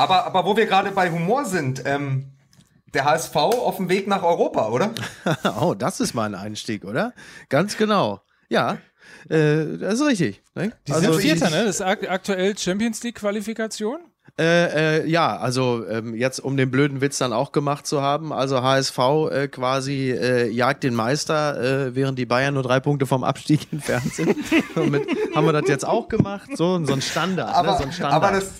Aber, aber wo wir gerade bei Humor sind, ähm, der HSV auf dem Weg nach Europa, oder? oh, das ist mal ein Einstieg, oder? Ganz genau. Ja, äh, das ist richtig. Ne? Die also, sind Vierter, ne? Das ist aktuell Champions League Qualifikation. Äh, äh, ja, also ähm, jetzt um den blöden Witz dann auch gemacht zu haben, also HSV äh, quasi äh, jagt den Meister, äh, während die Bayern nur drei Punkte vom Abstieg entfernt sind. Somit haben wir das jetzt auch gemacht, so, so ein Standard. Aber, ne? so ein Standard. aber das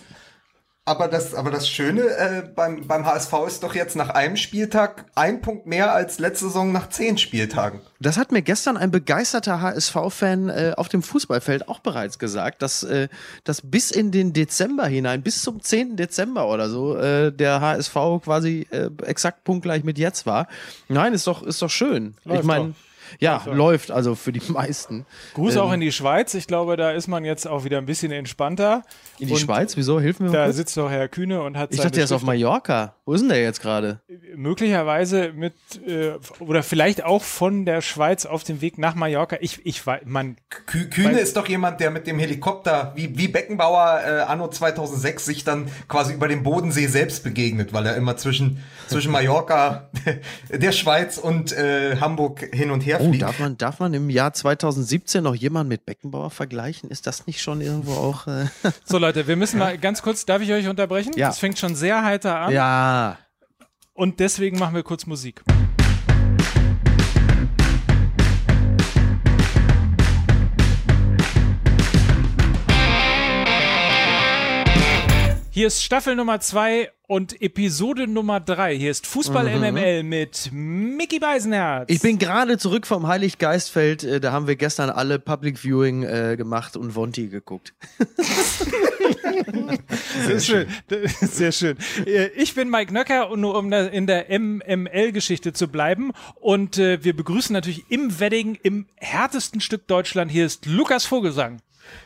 aber das, aber das Schöne äh, beim, beim HSV ist doch jetzt nach einem Spieltag ein Punkt mehr als letzte Saison nach zehn Spieltagen. Das hat mir gestern ein begeisterter HSV-Fan äh, auf dem Fußballfeld auch bereits gesagt, dass, äh, dass bis in den Dezember hinein, bis zum 10. Dezember oder so, äh, der HSV quasi äh, exakt punktgleich mit jetzt war. Nein, ist doch, ist doch schön. Läuft ich meine. Ja, also. läuft also für die meisten. Gruß ähm, auch in die Schweiz. Ich glaube, da ist man jetzt auch wieder ein bisschen entspannter. In die und Schweiz? Wieso? Hilf mir mal. Da kurz. sitzt doch Herr Kühne und hat Ich dachte, der ist auf Mallorca. Wo ist denn der jetzt gerade? Möglicherweise mit, äh, oder vielleicht auch von der Schweiz auf dem Weg nach Mallorca. Ich, ich weiß, man. Kühne ist doch jemand, der mit dem Helikopter, wie, wie Beckenbauer äh, anno 2006, sich dann quasi über den Bodensee selbst begegnet, weil er immer zwischen, zwischen Mallorca, der Schweiz und äh, Hamburg hin und her Oh, darf man, darf man im Jahr 2017 noch jemanden mit Beckenbauer vergleichen? Ist das nicht schon irgendwo auch. Äh so, Leute, wir müssen mal ganz kurz, darf ich euch unterbrechen? Ja. Das fängt schon sehr heiter an. Ja. Und deswegen machen wir kurz Musik. Hier ist Staffel Nummer 2 und Episode Nummer 3. Hier ist Fußball mhm. MML mit Mickey Beisenherz. Ich bin gerade zurück vom Heiliggeistfeld. Äh, da haben wir gestern alle Public Viewing äh, gemacht und Vonti geguckt. Sehr schön. Sehr schön. Äh, ich bin Mike Nöcker und nur um in der MML-Geschichte zu bleiben. Und äh, wir begrüßen natürlich im Wedding, im härtesten Stück Deutschland. Hier ist Lukas Vogelsang.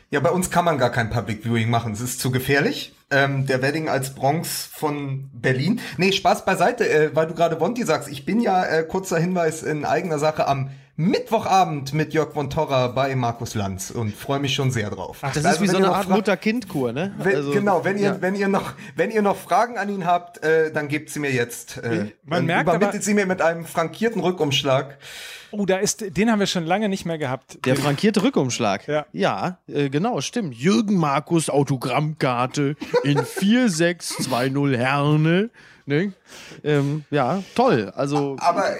Ja, bei uns kann man gar kein Public Viewing machen. Es ist zu gefährlich. Ähm, der Wedding als Bronx von Berlin. Nee, Spaß beiseite, äh, weil du gerade Vonti sagst. Ich bin ja, äh, kurzer Hinweis in eigener Sache, am Mittwochabend mit Jörg von Torra bei Markus Lanz und freue mich schon sehr drauf. Ach, das also, ist wie so eine Art Mutter-Kind-Kur, ne? Wenn, also, genau, wenn ihr, ja. wenn ihr noch, wenn ihr noch Fragen an ihn habt, äh, dann gebt sie mir jetzt. Äh, Man merkt übermittelt sie mir mit einem frankierten Rückumschlag. Oh, da ist, den haben wir schon lange nicht mehr gehabt. Der frankierte Rückumschlag. Ja, ja äh, genau, stimmt. Jürgen Markus Autogrammkarte in 4620 Herne. Ne? Ähm, ja, toll. Also. Aber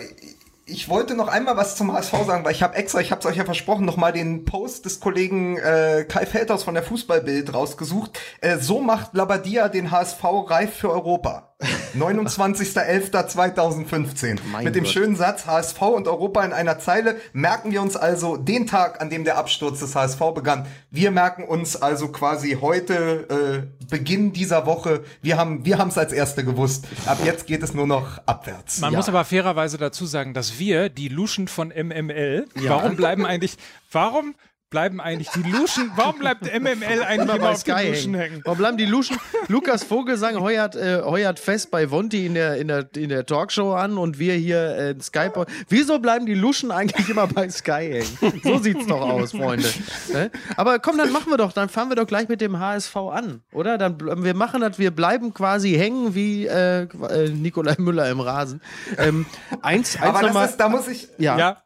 ich wollte noch einmal was zum HSV sagen, weil ich habe extra, ich habe es euch ja versprochen, noch mal den Post des Kollegen äh, Kai Feldhaus von der Fußballbild rausgesucht. Äh, so macht Labadia den HSV reif für Europa. 29.11.2015. Mit dem Gott. schönen Satz HSV und Europa in einer Zeile merken wir uns also den Tag, an dem der Absturz des HSV begann. Wir merken uns also quasi heute, äh, Beginn dieser Woche, wir haben wir haben es als Erste gewusst. Ab jetzt geht es nur noch abwärts. Man ja. muss aber fairerweise dazu sagen, dass wir, die Luschen von MML, ja. warum bleiben eigentlich, warum bleiben eigentlich die Luschen, warum bleibt MML eigentlich immer auf Sky den Luschen hängen? Warum bleiben die Luschen? Lukas Vogelsang heuert, äh, heuert fest bei Vonti in der, in, der, in der Talkshow an und wir hier äh, Skype. Wieso bleiben die Luschen eigentlich immer bei Sky hängen? So sieht's doch aus, Freunde. Ne? Aber komm, dann machen wir doch, dann fahren wir doch gleich mit dem HSV an, oder? Dann wir machen das, wir bleiben quasi hängen wie äh, äh Nikolai Müller im Rasen. Ähm, eins, eins Aber das ist, da muss ich, ja. ja.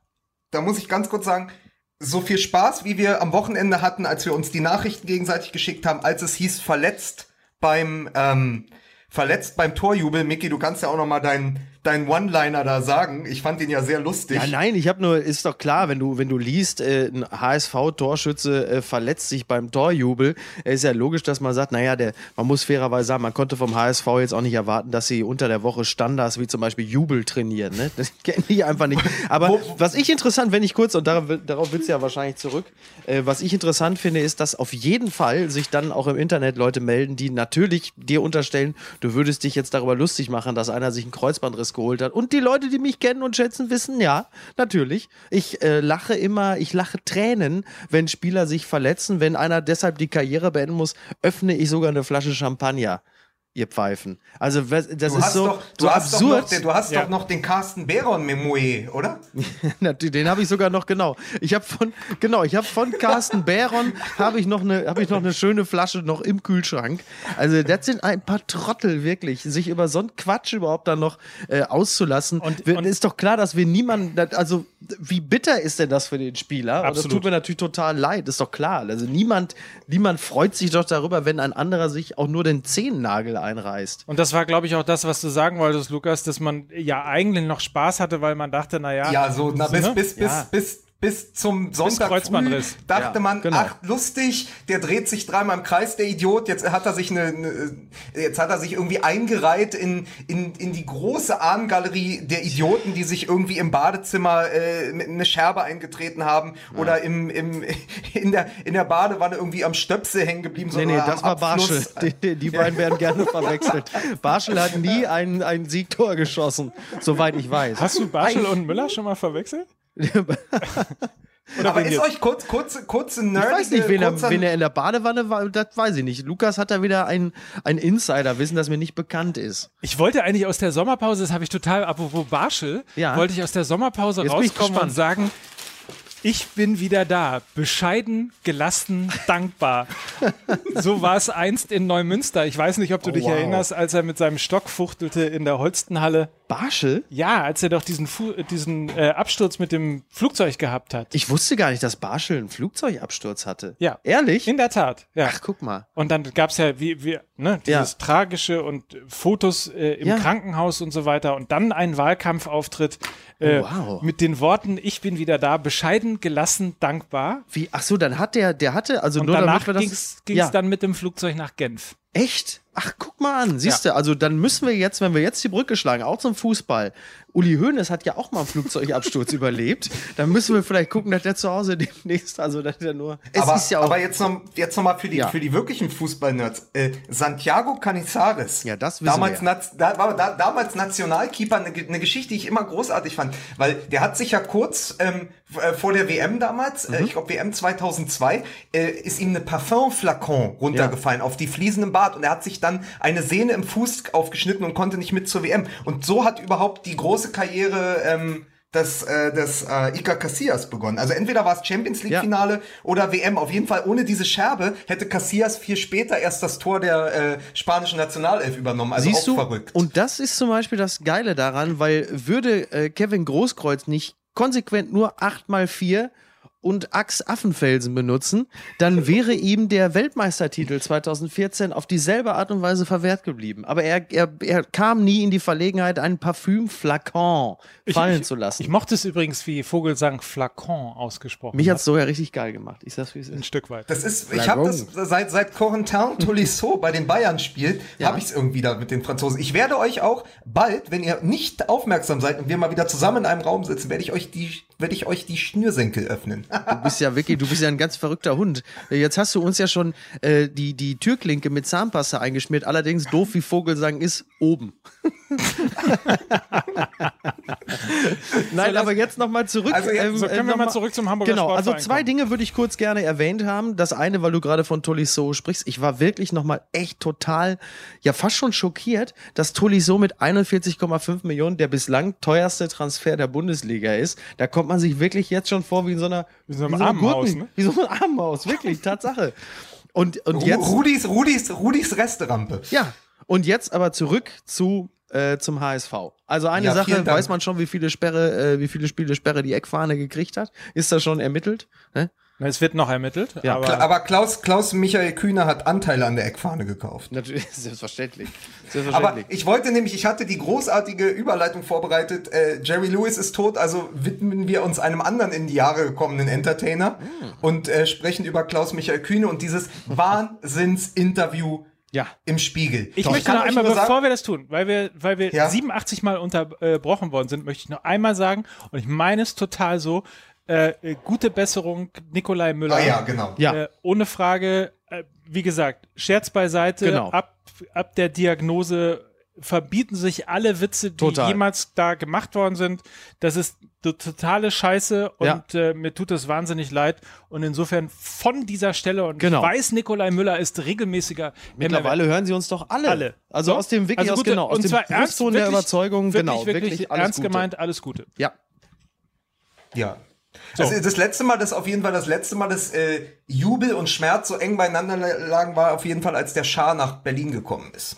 Da muss ich ganz kurz sagen, so viel Spaß, wie wir am Wochenende hatten, als wir uns die Nachrichten gegenseitig geschickt haben, als es hieß verletzt beim ähm, verletzt beim Torjubel. Micky, du kannst ja auch noch mal deinen dein One-Liner da sagen. Ich fand ihn ja sehr lustig. Ja, nein, ich habe nur, ist doch klar, wenn du, wenn du liest, äh, ein HSV-Torschütze äh, verletzt sich beim Torjubel, äh, ist ja logisch, dass man sagt, naja, der, man muss fairerweise sagen, man konnte vom HSV jetzt auch nicht erwarten, dass sie unter der Woche Standards wie zum Beispiel Jubel trainieren. Ne? Das kenne ich einfach nicht. Aber was ich interessant, wenn ich kurz, und darauf, darauf willst du ja wahrscheinlich zurück, äh, was ich interessant finde, ist, dass auf jeden Fall sich dann auch im Internet Leute melden, die natürlich dir unterstellen, du würdest dich jetzt darüber lustig machen, dass einer sich einen Kreuzbandriss Preis geholt hat. Und die Leute, die mich kennen und schätzen, wissen, ja, natürlich. Ich äh, lache immer, ich lache Tränen, wenn Spieler sich verletzen. Wenn einer deshalb die Karriere beenden muss, öffne ich sogar eine Flasche Champagner. Ihr Pfeifen. Also das Du ist hast, so, doch, du so hast, doch noch, absurd. den- du hast Ja. doch noch den Carsten Behron Memoe, oder? Den habe ich sogar noch genau. Ich habe von genau, ich habe von Carsten Bäron habe ich noch eine habe ich noch eine schöne Flasche noch im Kühlschrank. Also das sind ein paar Trottel wirklich, sich über so einen Quatsch überhaupt dann noch äh, auszulassen. Und- Wir- und- ist doch klar, dass wir niemanden also wie bitter ist denn das für den Spieler? Und das Absolut. tut mir natürlich total leid, ist doch klar. Also niemand niemand freut sich doch darüber, wenn ein anderer sich auch nur den Zehennagel einreißt. Und das war, glaube ich, auch das, was du sagen wolltest, Lukas, dass man ja eigentlich noch Spaß hatte, weil man dachte, naja, Ja, so na, bis, ne? bis, bis, Ja. bis, bis zum Sonntag früh Kreuzbandriss. dachte Ja, man, genau. ach lustig, der dreht sich dreimal im Kreis, der Idiot. Jetzt hat er sich eine, eine jetzt hat er sich irgendwie eingereiht in, in, in die große Ahnengalerie der Idioten, die sich irgendwie im Badezimmer äh, mit eine Scherbe eingetreten haben oder im, im, in der in der Badewanne irgendwie am Stöpsel hängen geblieben. Nee, so, nee, oder das war Barschel. Die, die beiden werden gerne verwechselt. Barschel hat nie ein, ein Siegtor geschossen, soweit ich weiß. Hast du Barschel und Müller schon mal verwechselt? Aber ist euch kurz, kurze, kurze Ich nerdige, weiß nicht, wen er, wen er in der Badewanne war, das weiß ich nicht. Lukas hat da wieder ein, ein Insider-Wissen, das mir nicht bekannt ist. Ich wollte eigentlich aus der Sommerpause, das habe ich total, apropos Barschel, Ja. wollte ich aus der Sommerpause Jetzt ich rauskommen und sagen, ich bin wieder da. Bescheiden, gelassen, dankbar. So war es einst in Neumünster. Ich weiß nicht, ob du dich wow. erinnerst, als er mit seinem Stock fuchtelte in der Holstenhalle. Barschel? Ja, als er doch diesen, Fu diesen äh, Absturz mit dem Flugzeug gehabt hat. Ich wusste gar nicht, dass Barschel einen Flugzeugabsturz hatte. Ja. Ehrlich? In der Tat, ja. Ach, guck mal. Und dann gab es ja wie, wie, ne, dieses Ja. tragische und äh, Fotos äh, im Ja. Krankenhaus und so weiter und dann ein Wahlkampfauftritt äh, Oh, wow. mit den Worten, ich bin wieder da, bescheiden, gelassen, dankbar. Wie, ach so, dann hat der, der hatte, also Und nur danach ging es ja. dann mit dem Flugzeug nach Genf. Echt? Ach, guck mal an. Siehst du, also dann müssen wir jetzt, wenn wir jetzt die Brücke schlagen, auch zum Fußball. Uli Hoeneß hat ja auch mal einen Flugzeugabsturz überlebt. Dann müssen wir vielleicht gucken, dass der zu Hause demnächst, also dass der nur. Es aber, ist ja auch. aber jetzt noch, jetzt noch mal für die, Ja. für die wirklichen Fußballnerds. Äh, Santiago Canizares. Ja, das wissen damals wir. Naz- Da, da, damals Nationalkeeper, eine, eine Geschichte, die ich immer großartig fand. Weil der hat sich ja kurz ähm, äh, vor der WM damals, Mhm. äh, ich glaube WM 2002, äh, ist ihm eine Parfumflakon runtergefallen auf die Fliesen im Bad. Und er hat sich dann eine Sehne im Fuß aufgeschnitten und konnte nicht mit zur WM. Und so hat überhaupt die große Karriere... Ähm, des, äh, des äh, Iker Casillas begonnen. Also entweder war es Champions League Ja. Finale oder WM. Auf jeden Fall ohne diese Scherbe hätte Casillas viel später erst das Tor der äh, spanischen Nationalelf übernommen. Also Siehst auch du? verrückt. Und das ist zum Beispiel das Geile daran, weil würde äh, Kevin Großkreuz nicht konsequent nur 8x4 und Ax Affenfelsen benutzen, dann wäre ihm der Weltmeistertitel 2014 auf dieselbe Art und Weise verwehrt geblieben. Aber er, er, er kam nie in die Verlegenheit, einen Parfümflakon fallen ich, zu lassen. Ich mochte es übrigens, wie Vogelsang Flakon ausgesprochen Mich hat. hat's sogar richtig geil gemacht. Ich sag's, wie es Ein ist. Stück weit. Das ist, ich habe das seit seit Corentin Tolisso bei den Bayern spielt, habe ich es irgendwie da mit den Franzosen. Ich werde euch auch bald, wenn ihr nicht aufmerksam seid und wir mal wieder zusammen in einem Raum sitzen, werde ich euch die werde ich euch die Schnürsenkel öffnen. Du bist ja wirklich, du bist ja ein ganz verrückter Hund. Jetzt hast du uns ja schon äh, die, die Türklinke mit Zahnpasta eingeschmiert. Allerdings doof wie Vogelsang ist, oben. Nein, aber jetzt nochmal zurück. Also jetzt- So, können wir noch mal zurück zum Hamburger Genau, also zwei kommen. Dinge würde ich kurz gerne erwähnt haben. Das eine, weil du gerade von Tolisso sprichst. Ich war wirklich nochmal echt total, ja fast schon schockiert, dass Tolisso mit 41,5 Millionen der bislang teuerste Transfer der Bundesliga ist. Da kommt man sich wirklich jetzt schon vor wie in so einer, Wie so einem einer Armenhaus, Gurken- ne? Wie so ein Armenhaus, wirklich, Tatsache. Und, und jetzt, Rudis, Rudis, Rudis Resterampe. ja, und jetzt aber zurück zu äh, zum HSV. Also eine Ja, Sache, weiß man schon, wie viele Sperre, äh, wie viele Spiele Sperre die Eckfahne gekriegt hat? Ist das schon ermittelt? Ne? Es wird noch ermittelt, Ja, aber Aber Klaus, Klaus Michael Kühner hat Anteile an der Eckfahne gekauft. Natürlich, selbstverständlich. Aber Selbstverständlich. ich wollte nämlich, ich hatte die großartige Überleitung vorbereitet. Äh, Jerry Lewis ist tot, also widmen wir uns einem anderen in die Jahre gekommenen Entertainer Hm. und äh, sprechen über Klaus Michael Kühne und dieses Wahnsinns-Interview ja. im Spiegel. Ich Doch, möchte kann noch einmal, nur sagen- bevor wir das tun, weil wir, weil wir Ja. 87 Mal unterbrochen worden sind, möchte ich noch einmal sagen, und ich meine es total so, äh, äh, gute Besserung, Nikolai Müller. Ah ja, genau. Ja. Äh, ohne Frage, äh, wie gesagt, Scherz beiseite, Genau. ab, ab der Diagnose verbieten sich alle Witze, die Total. jemals da gemacht worden sind. Das ist totale Scheiße und Ja. äh, mir tut es wahnsinnig leid. Und insofern von dieser Stelle, und Genau. ich weiß, Nikolai Müller ist regelmäßiger Mittlerweile hören sie uns doch alle. Alle. Also So? aus dem wirklich Also aus gute- genau aus und dem zwar ernst, Brustton der wirklich- Überzeugung, wirklich, genau, wirklich, wirklich, alles ernst Gute. gemeint, alles Gute. Ja. Ja. Also das letzte Mal, das auf jeden Fall das letzte Mal, dass äh, Jubel und Schmerz so eng beieinander lagen, war auf jeden Fall, als der Schah nach Berlin gekommen ist.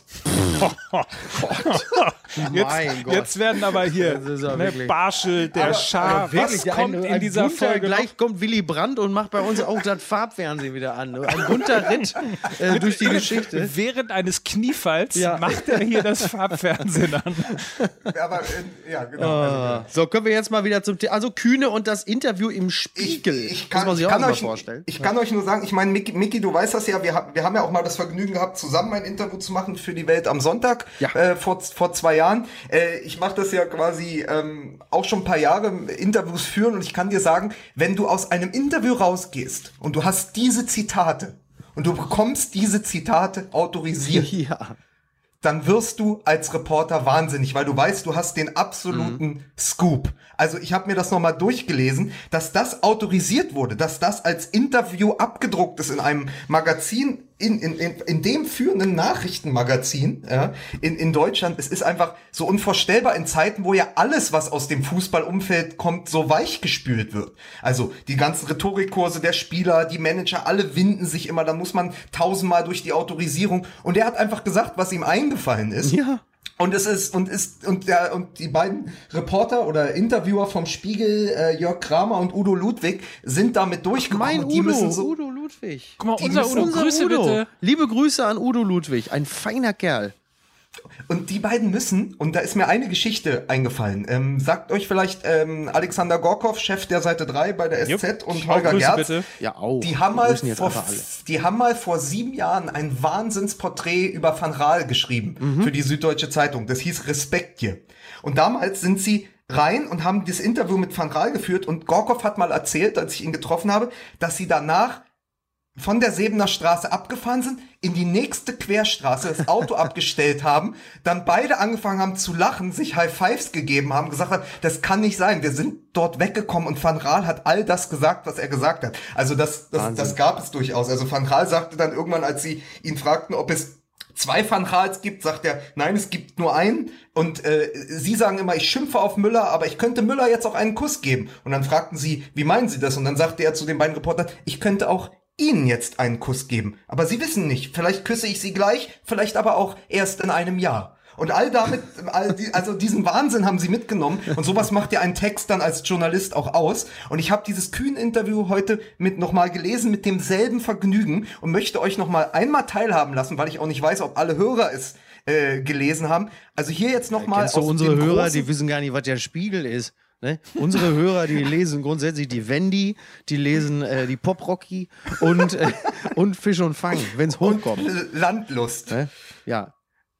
Jetzt, Mein Gott. jetzt werden aber hier ja ne, Barschel, der Aber- Schar, Ja, wirklich, was kommt ein, in ein dieser bunter, Folge noch? Gleich kommt Willy Brandt und macht bei uns auch das Farbfernsehen wieder an. Ein bunter Ritt äh, durch die Geschichte. Während eines Kniefalls Ja. macht er hier das Farbfernsehen an. Aber äh, ja, genau. Also, So, können wir jetzt mal wieder zum Thema. Also Kühne und das Interview im ich, Spiegel. ich kann, Muss man sich ich auch kann mal euch, vorstellen. ich kann euch nur sagen, ich meine, Micky, du weißt das ja, wir, wir haben ja auch mal das Vergnügen gehabt, zusammen ein Interview zu machen für die Welt am Sonntag Ja. äh, vor, vor zwei Jahren. Äh, ich mache das ja quasi ähm, auch schon ein paar Jahre Interviews führen und ich kann dir sagen, wenn du aus einem Interview rausgehst und du hast diese Zitate und du bekommst diese Zitate autorisiert, ja. dann wirst du als Reporter wahnsinnig, weil du weißt, du hast den absoluten Scoop. Also ich habe mir das nochmal durchgelesen, dass das autorisiert wurde, dass das als Interview abgedruckt ist in einem Magazin, in, in, in, in dem führenden Nachrichtenmagazin ja, in, in Deutschland. Es ist einfach so unvorstellbar in Zeiten, wo ja alles, was aus dem Fußballumfeld kommt, so weich gespült wird. Also die ganzen Rhetorikkurse der Spieler, die Manager, alle winden sich immer, dann muss man tausendmal durch die Autorisierung. Und er hat einfach gesagt, was ihm eingefallen ist. Ja. Und es ist und ist und der und die beiden Reporter oder Interviewer vom Spiegel äh, Jörg Kramer und Udo Ludwig sind damit durchgekommen. Mein und die Udo, müssen so Udo Ludwig. Guck mal, unser Udo, Grüße Udo. bitte. Liebe Grüße an Udo Ludwig, ein feiner Kerl. Und die beiden müssen und da ist mir eine Geschichte eingefallen. Ähm, sagt euch vielleicht ähm, Alexander Gorkov, Chef der Seite 3 bei der SZ Jupp. und Holger Grüße Gerz. bitte. Ja, auch. Die haben, mal vor, die haben mal vor sieben Jahren ein Wahnsinnsporträt über Van Raal geschrieben Mhm. für die Süddeutsche Zeitung. Das hieß Respekt hier. Und damals sind sie rein und haben das Interview mit Van Raal geführt und Gorkov hat mal erzählt, als ich ihn getroffen habe, dass sie danach von der Sebener Straße abgefahren sind, in die nächste Querstraße das Auto abgestellt haben, dann beide angefangen haben zu lachen, sich High Fives gegeben haben, gesagt haben, das kann nicht sein, wir sind dort weggekommen und Van Raal hat all das gesagt, was er gesagt hat. Also das, das, das gab es durchaus. Also Van Raal sagte dann irgendwann, als sie ihn fragten, ob es zwei Van Raals gibt, sagt er, nein, es gibt nur einen. Und äh, sie sagen immer, ich schimpfe auf Müller, aber ich könnte Müller jetzt auch einen Kuss geben. Und dann fragten sie, wie meinen Sie das? Und dann sagte er zu den beiden Reportern, ich könnte auch Ihnen jetzt einen Kuss geben. Aber Sie wissen nicht, vielleicht küsse ich Sie gleich, vielleicht aber auch erst in einem Jahr. Und all damit, all die, also diesen Wahnsinn haben sie mitgenommen. Und sowas macht ja einen Text dann als Journalist auch aus. Und ich habe dieses Kühn-Interview heute mit nochmal gelesen mit demselben Vergnügen und möchte euch nochmal einmal teilhaben lassen, weil ich auch nicht weiß, ob alle Hörer es äh, gelesen haben. Also hier jetzt nochmal. Kennst du unsere Hörer, die wissen gar nicht, was der Spiegel ist. Ne? Unsere Hörer, die lesen grundsätzlich die Wendy, die lesen äh, die Pop-Rocky und, äh, und Fisch und Fang, wenn es hochkommt. Landlust. Ne? Ja.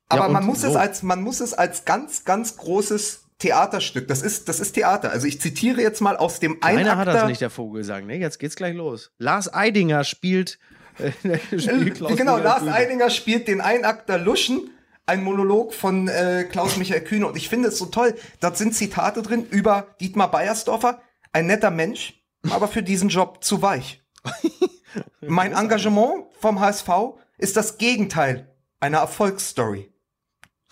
Aber Ja, man muss es so. als man muss es als ganz ganz großes Theaterstück. Das ist das ist Theater. Also ich zitiere jetzt mal aus dem Einer hat das nicht, der Vogelsang. Ne? Jetzt geht's gleich los. Lars Eidinger spielt. Äh, spielt Klaus genau, Lars. Eidinger spielt den Einakter Luschen, ein Monolog von äh, Klaus Michael Kühne. Und ich finde es so toll. Dort sind Zitate drin über Dietmar Beiersdorfer, ein netter Mensch, aber für diesen Job zu weich. mein Engagement vom HSV ist das Gegenteil einer Erfolgsstory.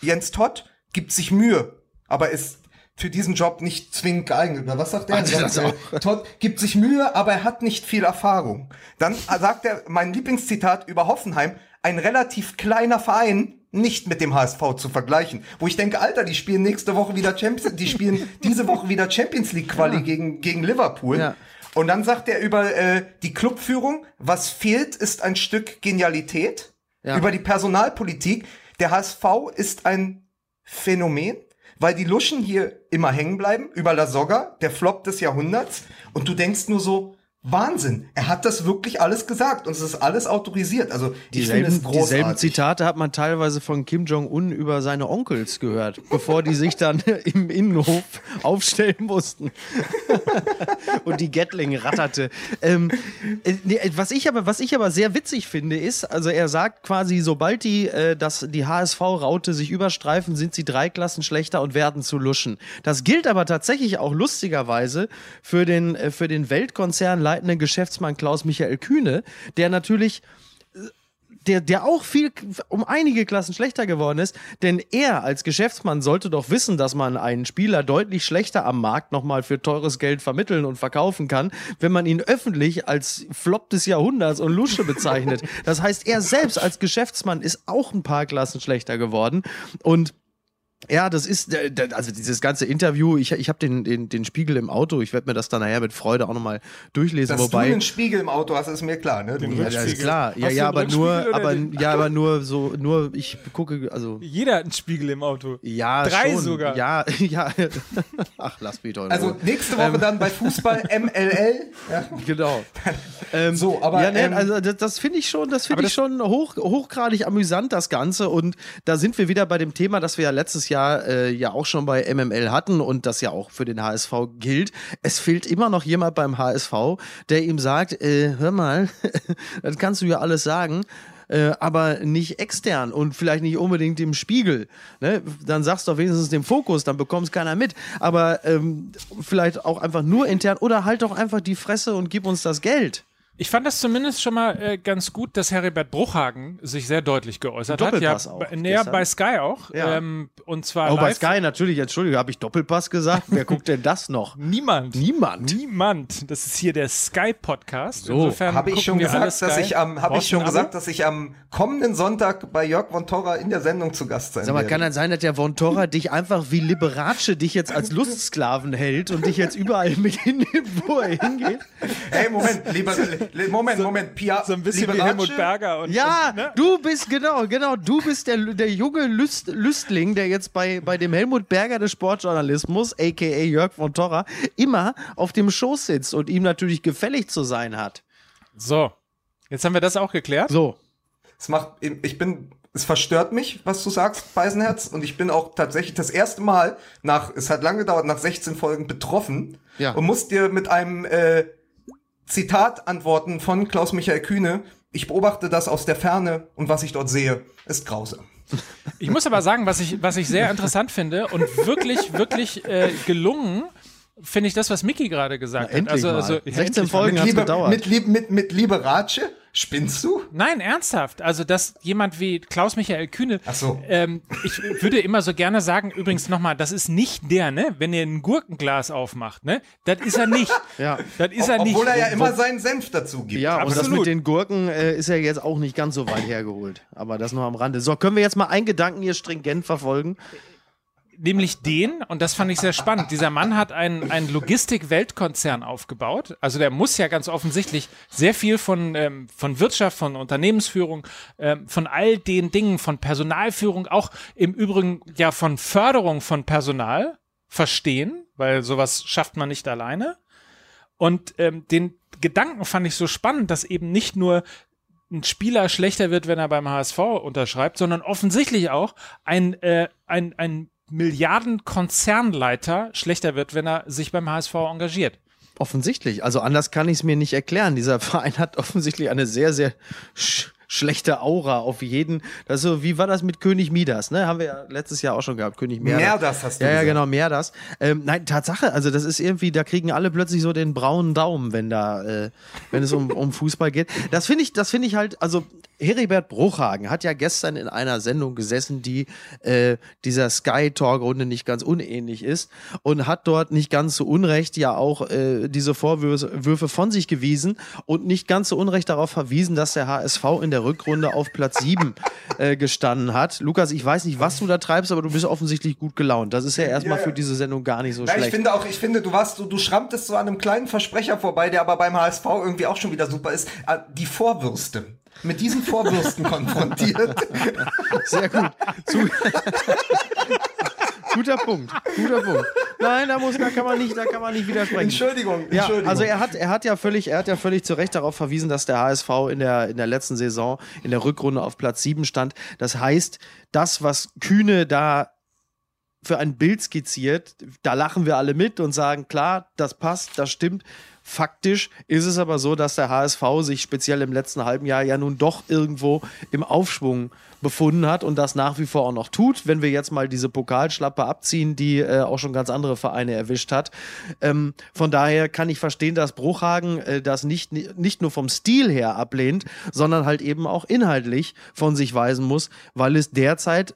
Jens Todd gibt sich Mühe, aber ist für diesen Job nicht zwingend geeignet. Oder was sagt er? Er das Sagt, äh, Todd gibt sich Mühe, aber er hat nicht viel Erfahrung. Dann sagt er, mein Lieblingszitat über Hoffenheim, ein relativ kleiner Verein, nicht mit dem HSV zu vergleichen. Wo ich denke, Alter, die spielen nächste Woche wieder Champions, die spielen diese Woche wieder Champions League Quali gegen, gegen Liverpool. Ja. Und dann sagt er über äh, die Clubführung, was fehlt, ist ein Stück Genialität. Ja. Über die Personalpolitik. Der HSV ist ein Phänomen, weil die Luschen hier immer hängen bleiben. Über La Soga, der Flop des Jahrhunderts. Und du denkst nur so, Wahnsinn. Er hat das wirklich alles gesagt und es ist alles autorisiert. Also Dieselben, dieselben Zitate hat man teilweise von Kim Jong-un über seine Onkels gehört, bevor die sich dann im Innenhof aufstellen mussten. und die Gatling ratterte. Ähm, äh, nee, was, ich aber, was ich aber sehr witzig finde, ist, also er sagt quasi, sobald die, äh, das, die HSV-Raute sich überstreifen, sind sie drei Klassen schlechter und werden zu Luschen. Das gilt aber tatsächlich auch lustigerweise für den, äh, für den Weltkonzern leitenden Geschäftsmann Klaus Michael Kühne, der natürlich der, der auch viel um einige Klassen schlechter geworden ist, denn er als Geschäftsmann sollte doch wissen, dass man einen Spieler deutlich schlechter am Markt nochmal für teures Geld vermitteln und verkaufen kann, wenn man ihn öffentlich als Flop des Jahrhunderts und Lusche bezeichnet. Das heißt, er selbst als Geschäftsmann ist auch ein paar Klassen schlechter geworden und ja, das ist, äh, also dieses ganze Interview, ich, ich habe den, den, den Spiegel im Auto, ich werde mir das dann nachher mit Freude auch nochmal durchlesen, Dass wobei. du einen Spiegel im Auto hast, ist mir klar. Ne? Du, Ja, das ist klar. Ja, ja, aber nur, aber, den- ja, aber nur so, nur ich gucke, also Jeder hat einen Spiegel im Auto. ja, Drei schon. sogar. Ja, ja. Ach, lass mich doch also Ruhe. nächste Woche dann bei Fußball MLL. Ja. genau. ähm, So, aber, ja, ne, ähm, also das, das finde ich schon, das finde ich schon hoch, hochgradig amüsant das Ganze und da sind wir wieder bei dem Thema, das wir ja letztes Jahr äh, ja auch schon bei MML hatten und das ja auch für den HSV gilt. Es fehlt immer noch jemand beim HSV, der ihm sagt, äh, hör mal, das kannst du ja alles sagen. Äh, aber nicht extern und vielleicht nicht unbedingt im Spiegel. Ne? Dann sagst du wenigstens dem Fokus, dann bekommst keiner mit. Aber ähm, vielleicht auch einfach nur intern oder halt doch einfach die Fresse und gib uns das Geld. Ich fand das zumindest schon mal äh, ganz gut, dass Heribert Bruchhagen sich sehr deutlich geäußert hat. Doppelpass ja, auch bei- näher gestern. bei Sky auch. Ja. Ähm, und zwar Oh, bei live. Sky natürlich, Entschuldige, habe ich Doppelpass gesagt? Wer guckt denn das noch? Niemand. Niemand. Niemand. Das ist hier der Sky-Podcast. So, Insofern Habe ich schon gesagt, dass Sky. ich am, habe ich schon gesagt, dass ich am kommenden Sonntag bei Jörg von Torra in der Sendung zu Gast sein Sag mal, werde. kann das sein, dass der Von Torra dich einfach wie Liberace dich jetzt als Lustsklaven hält und dich jetzt überall mit hinnimmt, wo er hingeht? Hey, Moment, lieber, Moment, Moment, Pia, So ein bisschen wie Liberace? Helmut Berger. Und, Ja, und, ne? du bist, genau, genau, du bist der, der junge Lüst, Lüstling, der jetzt bei, bei dem Helmut Berger des Sportjournalismus, a.k.a. Jörg von Torra, immer auf dem Schoß sitzt und ihm natürlich gefällig zu sein hat. So. Jetzt haben wir das auch geklärt. So. Es macht, ich bin, es verstört mich, was du sagst, Beisenherz, und ich bin auch tatsächlich das erste Mal nach, es hat lange gedauert, nach 16 Folgen betroffen Ja. und muss dir mit einem äh, Zitat antworten von Klaus Michael Kühne. Ich beobachte das aus der Ferne und was ich dort sehe, ist grausam. Ich muss aber sagen, was ich, was ich sehr interessant finde und wirklich, wirklich äh, gelungen, finde ich das, was Mickey gerade gesagt hat. endlich Also, also, ja, 16 endlich mal. Folgen Mit hat's Liebe, gedauert. mit, Lieb- mit, mit Liberace? Spinnst du? Nein, ernsthaft. Also, dass jemand wie Klaus-Michael Kühne, Ach so. ähm, ich würde immer so gerne sagen, übrigens nochmal, das ist nicht der, ne? Wenn er ein Gurkenglas aufmacht, ne? Das ist er nicht. Ja. Das ist er nicht. Obwohl er ja immer seinen Senf dazu gibt. Ja, und das Absolut. mit den Gurken äh, ist ja jetzt auch nicht ganz so weit hergeholt. Aber das nur am Rande. So, können wir jetzt mal einen Gedanken hier stringent verfolgen? Nämlich den, und das fand ich sehr spannend. Dieser Mann hat einen, einen Logistik-Weltkonzern aufgebaut. Also der muss ja ganz offensichtlich sehr viel von, ähm, von Wirtschaft, von Unternehmensführung, ähm, von all den Dingen, von Personalführung, auch im Übrigen ja von Förderung von Personal verstehen, weil sowas schafft man nicht alleine. Und ähm, den Gedanken fand ich so spannend, dass eben nicht nur ein Spieler schlechter wird, wenn er beim HSV unterschreibt, sondern offensichtlich auch ein, äh, ein, ein Milliardenkonzernleiter schlechter wird, wenn er sich beim HSV engagiert. Offensichtlich. Also anders kann ich es mir nicht erklären. Dieser Verein hat offensichtlich eine sehr, sehr sch schlechte Aura auf jeden. Das ist so, wie war das mit König Midas? Ne? Haben wir ja letztes Jahr auch schon gehabt. König Merdas. Merdas hast du Ja, ja, genau, Merdas. Ähm, nein, Tatsache, also das ist irgendwie, da kriegen alle plötzlich so den braunen Daumen, wenn da, äh, wenn es um, um Fußball geht. Das finde ich, das finde ich halt, also Heribert Bruchhagen hat ja gestern in einer Sendung gesessen, die äh, dieser Sky-Talk-Runde nicht ganz unähnlich ist und hat dort nicht ganz so unrecht ja auch äh, diese Vorwürfe von sich gewiesen und nicht ganz so unrecht darauf verwiesen, dass der HSV in der Rückrunde auf Platz 7 äh, gestanden hat. Lukas, ich weiß nicht, was du da treibst, aber du bist offensichtlich gut gelaunt. Das ist ja erstmal Ja. für diese Sendung gar nicht so ich schlecht. finde auch, ich finde, du warst, du, du schrammtest so an einem kleinen Versprecher vorbei, der aber beim HSV irgendwie auch schon wieder super ist. Ah, Die Vorwürste. Mit diesen Vorwürsten konfrontiert. Sehr gut. Zu Guter Punkt. Guter Punkt. Nein, da muss, da kann man nicht, da kann man nicht widersprechen. Entschuldigung, Ja, Entschuldigung. also er hat, er hat ja völlig, er hat ja völlig zu Recht darauf verwiesen, dass der HSV in der, in der letzten Saison in der Rückrunde auf Platz 7 stand. Das heißt, das, was Kühne da für ein Bild skizziert, da lachen wir alle mit und sagen, klar, das passt, das stimmt. Faktisch ist es aber so, dass der HSV sich speziell im letzten halben Jahr ja nun doch irgendwo im Aufschwung befunden hat und das nach wie vor auch noch tut. Wenn wir jetzt mal diese Pokalschlappe abziehen, die äh, auch schon ganz andere Vereine erwischt hat. Ähm, von daher kann ich verstehen, dass Bruchhagen äh, das nicht, nicht nur vom Stil her ablehnt, sondern halt eben auch inhaltlich von sich weisen muss, weil es derzeit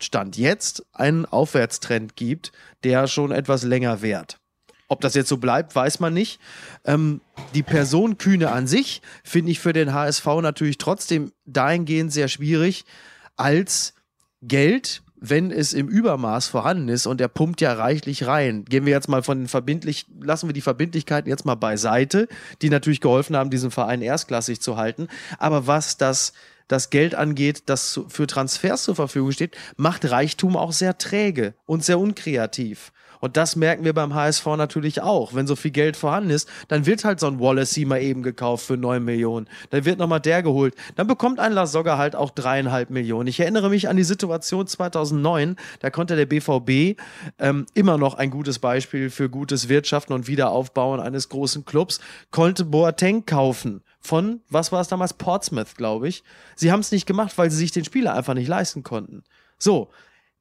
Stand jetzt einen Aufwärtstrend gibt, der schon etwas länger währt. Ob das jetzt so bleibt, weiß man nicht. Ähm, die Person Kühne an sich finde ich für den HSV natürlich trotzdem dahingehend sehr schwierig, als Geld, wenn es im Übermaß vorhanden ist und er pumpt ja reichlich rein. Gehen wir jetzt mal von den verbindlich, lassen wir die Verbindlichkeiten jetzt mal beiseite, die natürlich geholfen haben, diesen Verein erstklassig zu halten. Aber was das das Geld angeht, das für Transfers zur Verfügung steht, macht Reichtum auch sehr träge und sehr unkreativ. Und das merken wir beim HSV natürlich auch. Wenn so viel Geld vorhanden ist, dann wird halt so ein Wallacey mal eben gekauft für 9 Millionen. Dann wird nochmal der geholt. Dann bekommt ein Lasogga halt auch dreieinhalb Millionen. Ich erinnere mich an die Situation 2009. Da konnte der BVB ähm, immer noch ein gutes Beispiel für gutes Wirtschaften und Wiederaufbauen eines großen Clubs, konnte Boateng kaufen. Von, was war es damals? Portsmouth, glaube ich. Sie haben es nicht gemacht, weil sie sich den Spieler einfach nicht leisten konnten. So,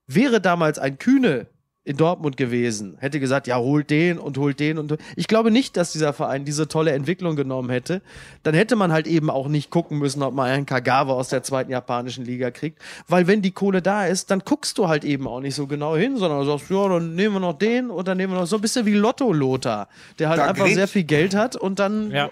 wäre damals ein Kühne in Dortmund gewesen, hätte gesagt, ja, holt den und holt den und ich glaube nicht, dass dieser Verein diese tolle Entwicklung genommen hätte. Dann hätte man halt eben auch nicht gucken müssen, ob man einen Kagawa aus der zweiten japanischen Liga kriegt, weil wenn die Kohle da ist, dann guckst du halt eben auch nicht so genau hin, sondern du sagst, ja, dann nehmen wir noch den und dann nehmen wir noch so ein bisschen wie Lotto Lothar, der halt Da einfach sehr viel Geld hat und dann Ja.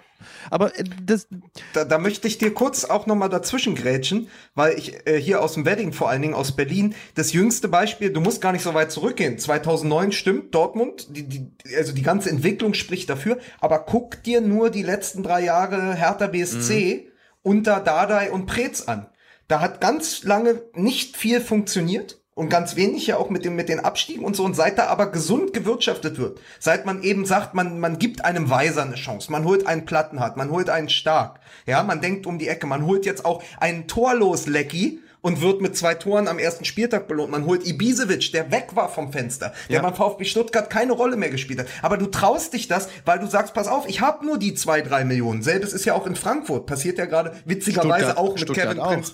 Aber äh, das da, da möchte ich dir kurz auch noch mal dazwischen grätschen, weil ich äh, hier aus dem Wedding, vor allen Dingen aus Berlin, das jüngste Beispiel, du musst gar nicht so weit zurückgehen. 2009 stimmt, Dortmund, die, die, also die ganze Entwicklung spricht dafür, aber guck dir nur die letzten drei Jahre Hertha BSC unter Dardai und Preetz an. Da hat ganz lange nicht viel funktioniert. Und ganz wenig ja auch mit dem, mit den Abstiegen und so. Und seit da aber gesund gewirtschaftet wird, seit man eben sagt, man, man gibt einem Weiser eine Chance, man holt einen Plattenhardt, man holt einen Stark, ja, man denkt um die Ecke, man holt jetzt auch einen torlos Lecky und wird mit zwei Toren am ersten Spieltag belohnt. Man holt Ibisevic, der weg war vom Fenster, der Ja. beim VfB Stuttgart keine Rolle mehr gespielt hat. Aber du traust dich das, weil du sagst, pass auf, ich habe nur die zwei, drei Millionen. Selbes ist ja auch in Frankfurt, passiert ja gerade witzigerweise Stuttgart- auch mit Stuttgart Kevin auch. Prince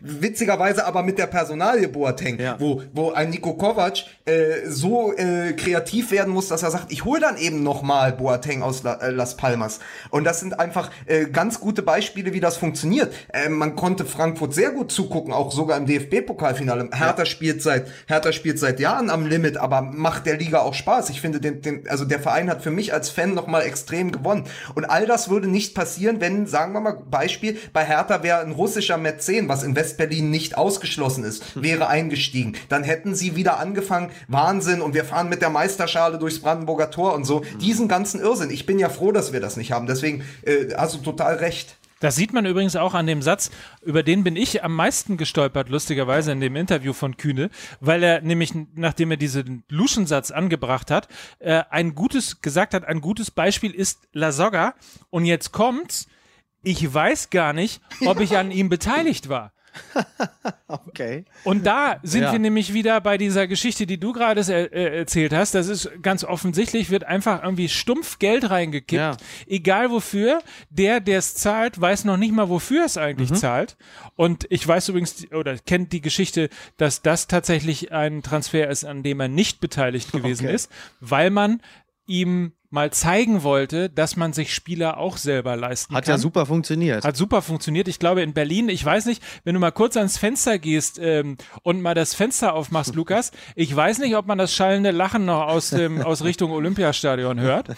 witzigerweise aber mit der Personalie Boateng, Ja. wo, wo ein Nico Kovac äh, so äh, kreativ werden muss, dass er sagt, ich hole dann eben noch mal Boateng aus La, äh, Las Palmas. Und das sind einfach äh, ganz gute Beispiele, wie das funktioniert. Äh, man konnte Frankfurt sehr gut zugucken, auch sogar im DFB-Pokalfinale. Hertha spielt seit Hertha spielt seit Jahren am Limit, aber macht der Liga auch Spaß. Ich finde, den, den, also der Verein hat für mich als Fan noch mal extrem gewonnen. Und all das würde nicht passieren, wenn, sagen wir mal, Beispiel, bei Hertha wäre ein russischer Mäzen, was in Westberlin nicht ausgeschlossen ist, wäre eingestiegen. Dann hätten sie wieder angefangen, Wahnsinn, und wir fahren mit der Meisterschale durchs Brandenburger Tor und so. Diesen ganzen Irrsinn. Ich bin ja froh, dass wir das nicht haben. Deswegen äh, hast du total recht. Das sieht man übrigens auch an dem Satz, über den bin ich am meisten gestolpert, lustigerweise in dem Interview von Kühne, weil er nämlich, nachdem er diesen Luschensatz angebracht hat, äh, ein gutes, gesagt hat, ein gutes Beispiel ist La Soga. Und jetzt kommt's, ich weiß gar nicht, ob ich an ihm beteiligt war. okay. Und da sind Ja. wir nämlich wieder bei dieser Geschichte, die du gerade äh, äh, erzählt hast. Das ist ganz offensichtlich, wird einfach irgendwie stumpf Geld reingekippt. Ja. Egal wofür. Der, der es zahlt, weiß noch nicht mal, wofür es eigentlich Mhm. zahlt. Und ich weiß übrigens, oder kennt die Geschichte, dass das tatsächlich ein Transfer ist, an dem er nicht beteiligt gewesen Okay. ist, weil man ihm mal zeigen wollte, dass man sich Spieler auch selber leisten Hat kann. ja super funktioniert. Hat super funktioniert. Ich glaube, in Berlin, ich weiß nicht, wenn du mal kurz ans Fenster gehst ähm, und mal das Fenster aufmachst, Lukas, ich weiß nicht, ob man das schallende Lachen noch aus, dem, aus Richtung Olympiastadion hört.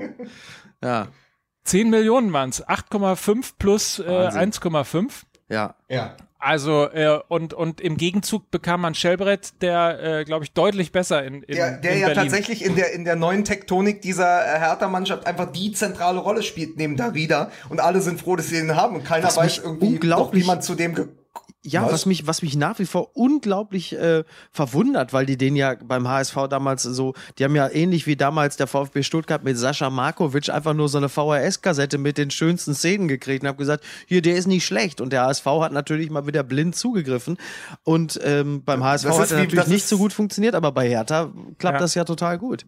ja. 10 Millionen waren es, 8,5 plus äh, Wahnsinn. 1,5. Ja. Ja. Also, äh, und, und im Gegenzug bekam man Schellbrett, der, äh, glaube ich, deutlich besser in, in, Der, der in ja Berlin. tatsächlich in der, in der neuen Tektonik dieser äh, Hertha-Mannschaft einfach die zentrale Rolle spielt neben Darida. Und alle sind froh, dass sie ihn haben. Und keiner Was weiß irgendwie, doch, unglaublich- wie man zu dem Ja, Was? was mich, was mich nach wie vor unglaublich äh, verwundert, weil die den ja beim HSV damals so, die haben ja ähnlich wie damals der VfB Stuttgart mit Sascha Markovic einfach nur so eine VHS-Kassette mit den schönsten Szenen gekriegt und habe gesagt, hier, der ist nicht schlecht. Und der HSV hat natürlich mal wieder blind zugegriffen. Und ähm, beim HSV Das hat er wie- natürlich das nicht so gut funktioniert, aber bei Hertha klappt Ja. das ja total gut.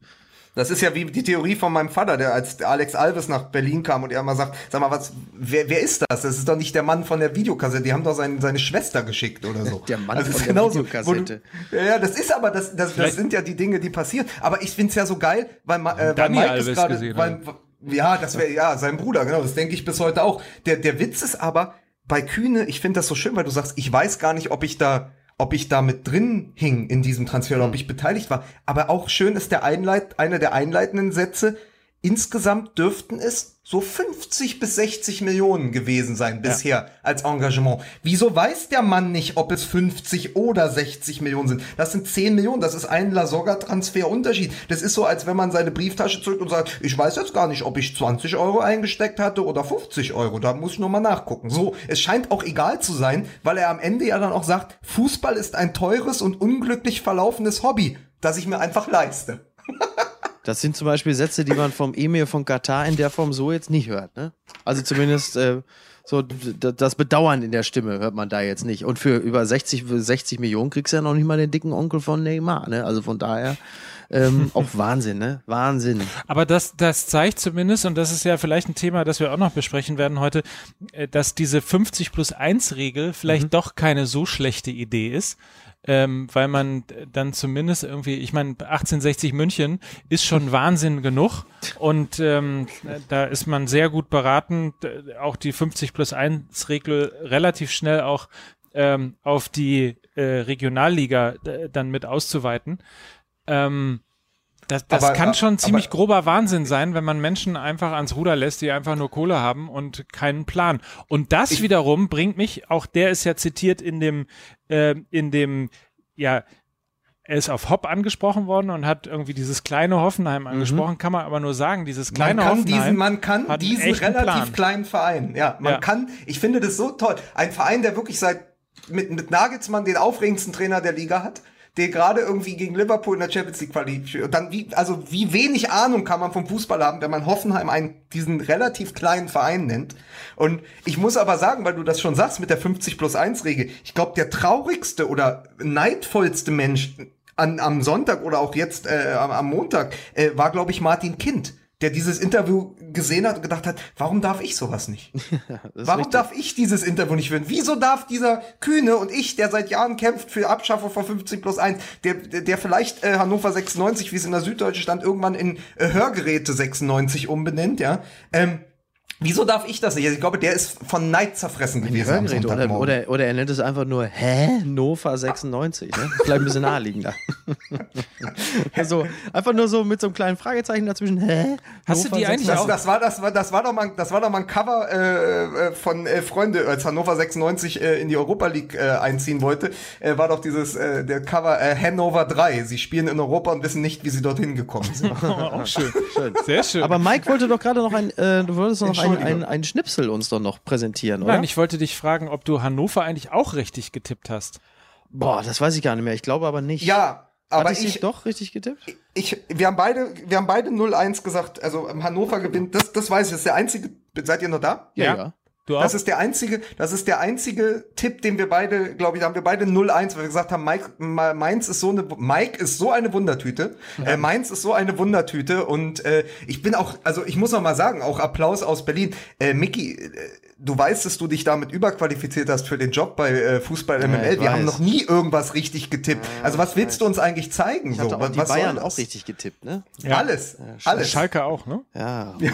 Das ist ja wie die Theorie von meinem Vater, der als Alex Alves nach Berlin kam und er immer sagt, sag mal, was, wer, wer ist das? Das ist doch nicht der Mann von der Videokassette, die haben doch sein, seine Schwester geschickt oder so. Der Mann Also von ist der genauso, Videokassette. du- Ja, ja, das ist aber, das, das, das sind ja die Dinge, die passieren. Aber ich find's ja so geil, weil, äh, weil Mike Alves ist gerade, ja, das wäre, ja, sein Bruder, genau, das denke ich bis heute auch. Der, der Witz ist aber, bei Kühne, ich finde das so schön, weil du sagst, ich weiß gar nicht, ob ich da, ob ich da mit drin hing in diesem Transfer oder ob ich beteiligt war. Aber auch schön ist der Einleit, einer der einleitenden Sätze. Insgesamt dürften es so 50 bis 60 Millionen gewesen sein bisher als Engagement. Wieso weiß der Mann nicht, ob es 50 oder 60 Millionen sind? Das sind 10 Millionen. Das ist ein Lasogga-Transfer-Unterschied. Das ist so, als wenn man seine Brieftasche zurück und sagt, ich weiß jetzt gar nicht, ob ich 20 Euro eingesteckt hatte oder 50 Euro. Da muss ich nur mal nachgucken. So, es scheint auch egal zu sein, weil er am Ende ja dann auch sagt, Fußball ist ein teures und unglücklich verlaufendes Hobby, das ich mir einfach leiste. Das sind zum Beispiel Sätze, die man vom Emir von Katar in der Form so jetzt nicht hört. Ne? Also zumindest äh, so das Bedauern in der Stimme hört man da jetzt nicht. Und für über 60, 60 Millionen kriegst du ja noch nicht mal den dicken Onkel von Neymar. Ne? Also von daher ähm, auch Wahnsinn, ne? Wahnsinn. Aber das, das zeigt zumindest, und das ist ja vielleicht ein Thema, das wir auch noch besprechen werden heute, äh, dass diese 50 plus 1 Regel vielleicht doch keine so schlechte Idee ist. Ähm, weil man dann zumindest irgendwie, ich meine, 1860 München ist schon Wahnsinn genug und ähm, da ist man sehr gut beraten, auch die 50 plus 1 Regel relativ schnell auch ähm, auf die äh, Regionalliga dann mit auszuweiten. Ähm, das, das Aber- kann schon aber- ziemlich grober Wahnsinn sein, wenn man Menschen einfach ans Ruder lässt, die einfach nur Kohle haben und keinen Plan. Und das wiederum bringt mich, auch der ist ja zitiert in dem, äh, in dem, ja, er ist auf Hopp angesprochen worden und hat irgendwie dieses kleine Hoffenheim angesprochen, kann man aber nur sagen, dieses Mhm. Man kleine kann Hoffenheim. diesen, man kann diesen relativ Plan. kleinen Verein, ja, man Ja. kann, ich finde das so toll. Ein Verein, der wirklich seit, mit, mit Nagelsmann den aufregendsten Trainer der Liga hat, der gerade irgendwie gegen Liverpool in der Champions League qualifiziert. Und dann wie, also wie wenig Ahnung kann man vom Fußball haben, wenn man Hoffenheim einen, diesen relativ kleinen Verein nennt. Und ich muss aber sagen, weil du das schon sagst mit der 50 plus 1 Regel, ich glaube, der traurigste oder neidvollste Mensch an, am Sonntag oder auch jetzt äh, am, Montag äh, war, glaube ich, Martin Kind, der dieses Interview gesehen hat und gedacht hat, warum darf ich sowas nicht? warum richtig. darf ich dieses Interview nicht führen? Wieso darf dieser Kühne und ich, der seit Jahren kämpft für Abschaffung von 50 plus 1, der, der, der vielleicht äh, Hannover 96, wie es in der Süddeutschen stand, irgendwann in äh, Hörgeräte 96 umbenennt, ja, ähm, Wieso darf ich das nicht? Also ich glaube, der ist von Neid zerfressen gewesen am oder, oder, oder er nennt es einfach nur Hä? Nova 96, ne? Vielleicht ein bisschen naheliegender. also einfach nur so mit so einem kleinen Fragezeichen dazwischen. Hä? Hast du Nova die eigentlich 96? Das, auch- das war das war das war doch mal das war doch mal ein Cover äh, äh, von äh, Freunde als Hannover 96 äh, in die Europa League äh, einziehen wollte äh, war doch dieses äh, der Cover äh, Hannover 3 sie spielen in Europa und wissen nicht wie sie dorthin gekommen sind auch schön. Sehr schön. Aber Mike wollte doch gerade noch ein, äh, du wolltest noch ein, Ein, ein Schnipsel uns doch noch präsentieren, oder? Nein, ich wollte dich fragen, ob du Hannover eigentlich auch richtig getippt hast. Boah, das weiß ich gar nicht mehr. Ich glaube aber nicht. ja aber Hatte ich, ich, doch richtig getippt? ich wir haben beide wir haben beide 0-1 gesagt also ähm, Hannover gewinnt das das weiß ich das ist der einzige seid ihr noch da Ja. Du auch? Das ist der einzige, das ist der einzige Tipp, den wir beide, glaube ich, da haben wir beide 0-1, weil wir gesagt haben, Mike, Ma- Mainz ist so eine, Mike ist so eine Wundertüte. Äh, Mainz ist so eine Wundertüte und äh, ich bin auch, also ich muss noch mal sagen, auch Applaus aus Berlin. Äh, Micky, äh, du weißt, dass du dich damit überqualifiziert hast für den Job bei äh, Fußball MML. ich wir weiß. haben noch nie irgendwas richtig getippt. Also was willst du uns eigentlich zeigen? Ich hatte so? auch die was Bayern auch richtig getippt, ne? Ja. Alles, alles. Schalke auch, ne? Ja. ja.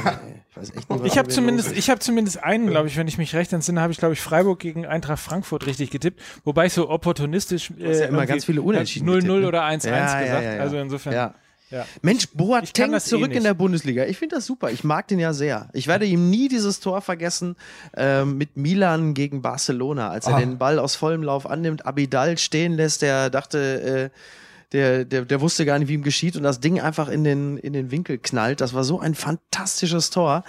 Ich weiß echt nicht, Ich habe zumindest, ich habe zumindest einen, glaube ich, wenn ich mich recht entsinne, habe ich, glaube ich, Freiburg gegen Eintracht Frankfurt richtig getippt, wobei ich so opportunistisch äh, ja immer ganz viele Unentschieden 0-0 getippt, ne? oder 1-1 Ja, gesagt. ja. Also insofern. Ja. Ja. Mensch, Boateng eh zurück in nicht. der Bundesliga. Ich finde das super. Ich mag den ja sehr. Ich werde ihm nie dieses Tor vergessen ähm, mit Milan gegen Barcelona, als er Ah. den Ball aus vollem Lauf annimmt, Abidal stehen lässt, der dachte, äh, der, der, der wusste gar nicht, wie ihm geschieht und das Ding einfach in den, in den Winkel knallt. Das war so ein fantastisches Tor.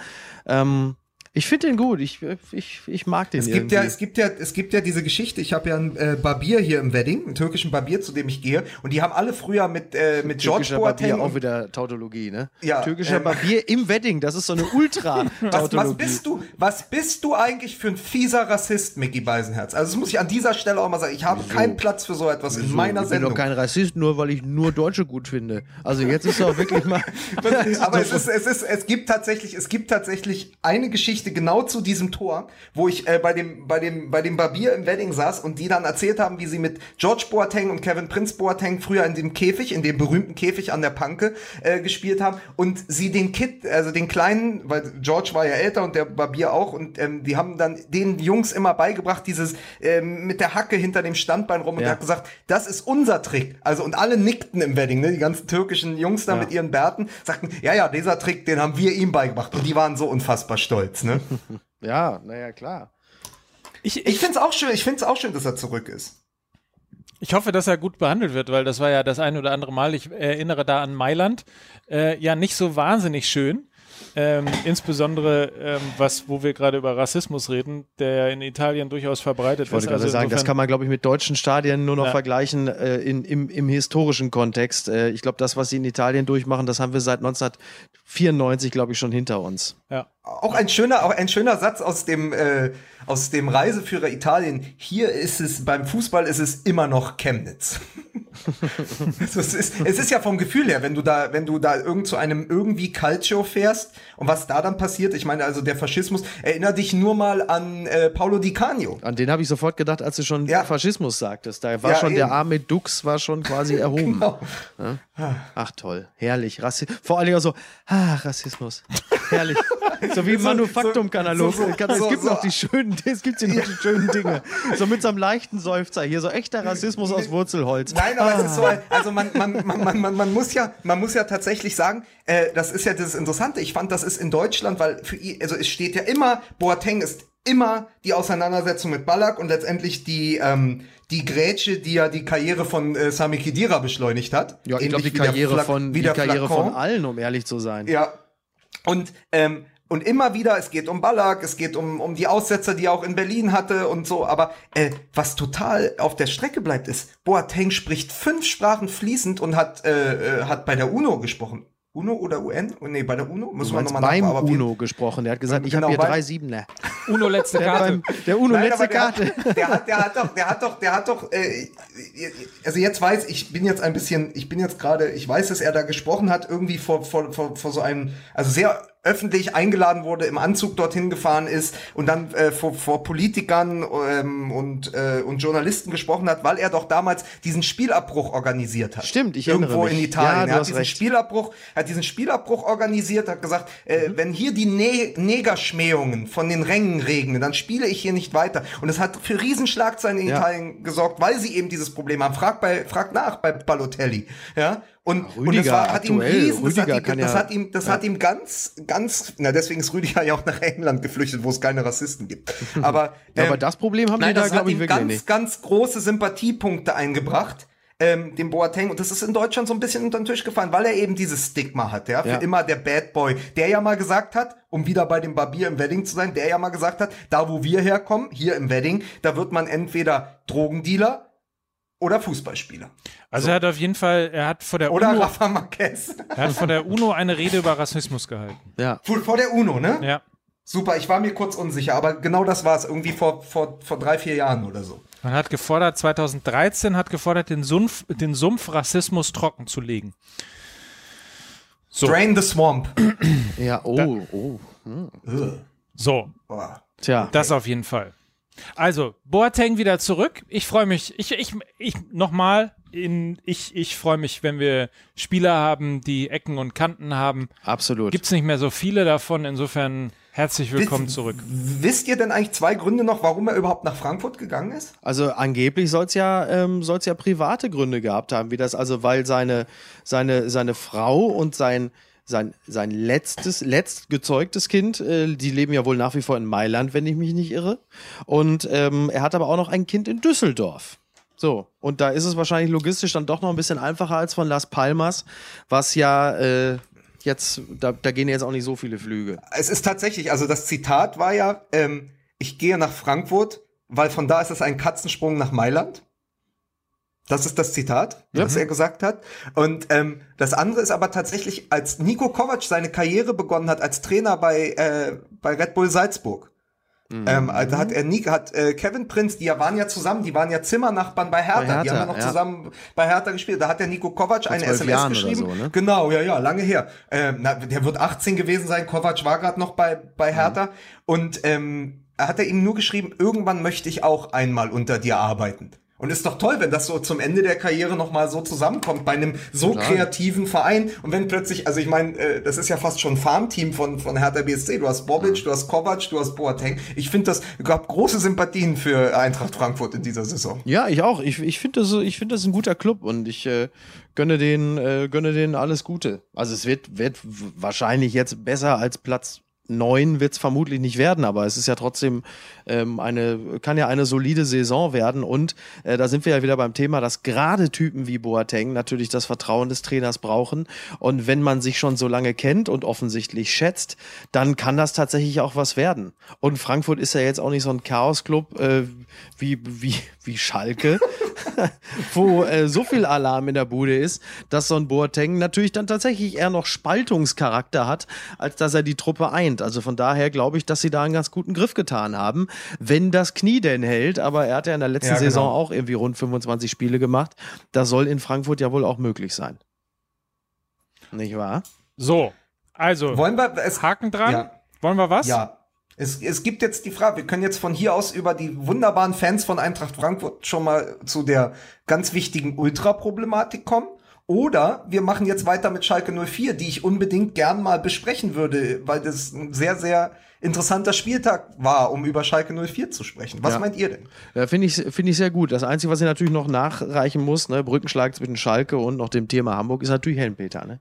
Ähm, Ich finde den gut. Ich, ich, ich mag den es gibt ja, es gibt ja, es gibt ja diese Geschichte. Ich habe ja einen äh, Barbier hier im Wedding, einen türkischen Barbier, zu dem ich gehe, und die haben alle früher mit äh, mit George Türkischer Boateng. Barbier, auch wieder Tautologie, ne? Ja, Türkischer ähm, Barbier im Wedding, das ist so eine Ultra-Tautologie. was, was bist du? Was bist du eigentlich für ein fieser Rassist, Mickey Beisenherz? Also das muss ich an dieser Stelle auch mal sagen. Ich habe keinen Platz für so etwas in meiner ich bin Sendung. doch kein Rassist, nur weil ich nur Deutsche gut finde. Also jetzt ist doch wirklich mal. Aber es ist, es ist, es gibt tatsächlich, es gibt tatsächlich eine Geschichte genau zu diesem Tor, wo ich äh, bei dem, bei dem, bei dem Barbier im Wedding saß und die dann erzählt haben, wie sie mit George Boateng und Kevin Prince Boateng früher in dem Käfig, in dem berühmten Käfig an der Panke äh, gespielt haben und sie den Kid, also den kleinen, weil George war ja älter und der Barbier auch und ähm, die haben dann den Jungs immer beigebracht, dieses ähm, mit der Hacke hinter dem Standbein rum und Ja. hat gesagt, das ist unser Trick. Also und alle nickten im Wedding, ne? Die ganzen türkischen Jungs da Ja. mit ihren Bärten sagten, ja, ja, dieser Trick, den haben wir ihm beigebracht und die waren so unfassbar stolz, ne? Ja, naja, klar. Ich, Ich find's auch schön, ich find's auch schön, dass er zurück ist. Ich hoffe, dass er gut behandelt wird, weil das war ja das ein oder andere Mal. Ich erinnere da an Mailand. Äh, ja, nicht so wahnsinnig schön. Ähm, insbesondere, ähm, was, wo wir gerade über Rassismus reden, der in Italien durchaus verbreitet Ich wollte ist. gerade Also sagen, das insofern- kann man, glaube ich, mit deutschen Stadien nur noch Ja. vergleichen äh, in, im, im historischen Kontext. Äh, ich glaube, das, was sie in Italien durchmachen, das haben wir seit 1994, glaube ich, schon hinter uns. ja. Auch ein schöner, auch ein schöner Satz aus dem, äh, aus dem Reiseführer Italien. Hier ist es, beim Fußball ist es immer noch Chemnitz. also es, ist, es ist ja vom Gefühl her, wenn du da, wenn du da irgend zu einem irgendwie Calcio fährst und was da dann passiert, ich meine, also der Faschismus, erinner dich nur mal an äh, Paulo Di Canio. An den habe ich sofort gedacht, als du schon Ja. Faschismus sagtest. Da war Ja, schon der eben. arme Dux war schon quasi erhoben. Genau. Ach toll, herrlich. Rassi Vor allem auch so, ah, Rassismus. Herrlich. So wie im Manufaktum-Katalog. so- so- es so- gibt so- noch die schönen, es gibt hier noch die schönen Dinge. So mit so einem leichten Seufzer hier, so echter Rassismus aus Wurzelholz. Nein, aber es ist so, ein- also man, man, man, man, man, man muss ja, man muss ja tatsächlich sagen, äh, das ist ja das Interessante. Ich fand, das ist in Deutschland, weil für ihn, also es steht ja immer, Boateng ist immer die Auseinandersetzung mit Ballack und letztendlich die, ähm, die Grätsche, die ja die Karriere von äh, Sami Khedira beschleunigt hat. Ja, ich glaube, die Ähnlich wie der Karriere von, wie die der Karriere Flacon. von allen, um ehrlich zu sein. Ja. Und, ähm, und immer wieder, es geht um Ballack, es geht um, um die Aussetzer, die er auch in Berlin hatte und so. Aber äh, was total auf der Strecke bleibt, ist, Boateng spricht fünf Sprachen fließend und hat, äh, äh, hat bei der UNO gesprochen. UNO oder UN? Oh, Nee, bei der UNO. Muss Du man nochmal beim jeden- UNO gesprochen. Der hat gesagt, ich Genau, habe hier drei Siebener. Uno letzte Der, Karte. beim, der UNO Nein, letzte der Karte. Hat, der hat, der hat doch, der hat doch, der hat doch, äh, also jetzt weiß ich, bin jetzt ein bisschen, ich bin jetzt gerade, ich weiß, dass er da gesprochen hat, irgendwie vor, vor, vor, vor so einem, also sehr öffentlich eingeladen wurde, im Anzug dorthin gefahren ist und dann äh, vor, vor Politikern ähm, und, äh, und Journalisten gesprochen hat, weil er doch damals diesen Spielabbruch organisiert hat. Stimmt, ich Irgendwo erinnere mich. in Italien. Ja, er hat diesen recht. Spielabbruch, hat diesen Spielabbruch organisiert, hat gesagt, äh, wenn hier die ne Negerschmähungen von den Rängen regnen, dann spiele ich hier nicht weiter. Und es hat für Riesenschlagzeilen in Ja. Italien gesorgt, weil sie eben dieses Problem haben. Frag bei, frag nach bei Balotelli, ja. Und, und Rüdiger das war, hat ihm aktuell. riesen, das, hat ihm, das ja- hat ihm, das hat ihm ganz, ganz, na deswegen ist Rüdiger ja auch nach England geflüchtet, wo es keine Rassisten gibt. Aber, Ja, aber ähm, das Problem haben Nein, die da, glaube ich, ihm wirklich ganz, nicht. ganz große Sympathiepunkte eingebracht. Ähm, dem Boateng und das ist in Deutschland so ein bisschen unter den Tisch gefallen, weil er eben dieses Stigma hat, ja, für Ja. immer der Bad Boy, der ja mal gesagt hat, um wieder bei dem Barbier im Wedding zu sein, der ja mal gesagt hat, da wo wir herkommen, hier im Wedding, da wird man entweder Drogendealer oder Fußballspieler Also er hat auf jeden Fall, er hat vor der oder UNO, Rafa Marquez. er hat vor der UNO eine Rede über Rassismus gehalten. Ja. Vor vor der UNO, ne? Ja. Super, ich war mir kurz unsicher, aber genau das war es, irgendwie vor, vor, vor drei, vier Jahren oder so. Man hat gefordert, 2013 hat gefordert, den Sumpf, den Sumpf Rassismus trocken zu legen. So. Drain the Swamp. Ja, oh, oh. So, Boah. Tja. das auf jeden Fall. Also, Boateng wieder zurück. Ich freue mich. Ich, ich, ich, nochmal, in, ich, ich freue mich, wenn wir Spieler haben, die Ecken und Kanten haben. Absolut. Gibt es nicht mehr so viele davon. Insofern herzlich willkommen Wisst- zurück. Wisst ihr denn eigentlich zwei Gründe noch, warum er überhaupt nach Frankfurt gegangen ist? Also angeblich soll es ja, ähm, soll's ja private Gründe gehabt haben, wie das, also weil seine, seine, seine Frau und sein, sein, sein letztes, letzt gezeugtes Kind, äh, die leben ja wohl nach wie vor in Mailand, wenn ich mich nicht irre. Und ähm, er hat aber auch noch ein Kind in Düsseldorf. So, und da ist es wahrscheinlich logistisch dann doch noch ein bisschen einfacher als von Las Palmas, was ja, äh, jetzt, da, da gehen jetzt auch nicht so viele Flüge. Es ist tatsächlich, also das Zitat war ja, ähm, ich gehe nach Frankfurt, weil von da ist es ein Katzensprung nach Mailand. Das ist das Zitat, ja. das er gesagt hat. Und ähm, das andere ist aber tatsächlich, als Nico Kovac seine Karriere begonnen hat als Trainer bei, äh, bei Red Bull Salzburg. Mhm. Ähm, also hat er Nick, hat äh, Kevin Prinz, die ja waren ja zusammen, die waren ja Zimmernachbarn bei Hertha, bei Hertha die haben ja noch ja. zusammen bei Hertha gespielt. Da hat der Nico Kovac Vor eine SMS Jahren geschrieben. So, ne? Genau, ja, ja, lange her. Ähm, na, der wird 18 gewesen sein. Kovac war gerade noch bei bei Hertha mhm. und ähm, hat er ihm nur geschrieben, irgendwann möchte ich auch einmal unter dir arbeiten. Und ist doch toll, wenn das so zum Ende der Karriere nochmal so zusammenkommt bei einem so Klar. kreativen Verein. Und wenn plötzlich, also ich meine, äh, das ist ja fast schon Farmteam von, von Hertha BSC. Du hast Bobic, ja. du hast Kovac, du hast Boateng. Ich finde das, gab große Sympathien für Eintracht Frankfurt in dieser Saison. Ja, ich auch. Ich, ich finde das, ich finde das ein guter Club und ich äh, gönne den, äh, gönne denen alles Gute. Also es wird, wird wahrscheinlich jetzt besser als Platz neun wird es vermutlich nicht werden, aber es ist ja trotzdem ähm, eine, kann ja eine solide Saison werden. Und äh, da sind wir ja wieder beim Thema, dass gerade Typen wie Boateng natürlich das Vertrauen des Trainers brauchen. Und wenn man sich schon so lange kennt und offensichtlich schätzt, dann kann das tatsächlich auch was werden. Und Frankfurt ist ja jetzt auch nicht so ein Chaos-Club äh, wie, wie, wie Schalke, wo äh, so viel Alarm in der Bude ist, dass so ein Boateng natürlich dann tatsächlich eher noch Spaltungscharakter hat, als dass er die Truppe eint. Also von daher glaube ich, dass sie da einen ganz guten Griff getan haben, wenn das Knie denn hält. Aber er hat ja in der letzten ja, genau. Saison auch irgendwie rund 25 Spiele gemacht. Das soll in Frankfurt ja wohl auch möglich sein. Nicht wahr? So, also Wollen wir, es, Haken dran. Ja. Wollen wir was? Ja. Es, es gibt jetzt die Frage, wir können jetzt von hier aus über die wunderbaren Fans von Eintracht Frankfurt schon mal zu der ganz wichtigen Ultra-Problematik kommen. Oder wir machen jetzt weiter mit Schalke 04, die ich unbedingt gern mal besprechen würde, weil das ein sehr, sehr interessanter Spieltag war, um über Schalke 04 zu sprechen. Was ja. meint ihr denn? Ja, finde ich, finde ich sehr gut. Das Einzige, was ich natürlich noch nachreichen muss, ne, Brückenschlag zwischen Schalke und noch dem Thema Hamburg, ist natürlich Helmpeter, ne?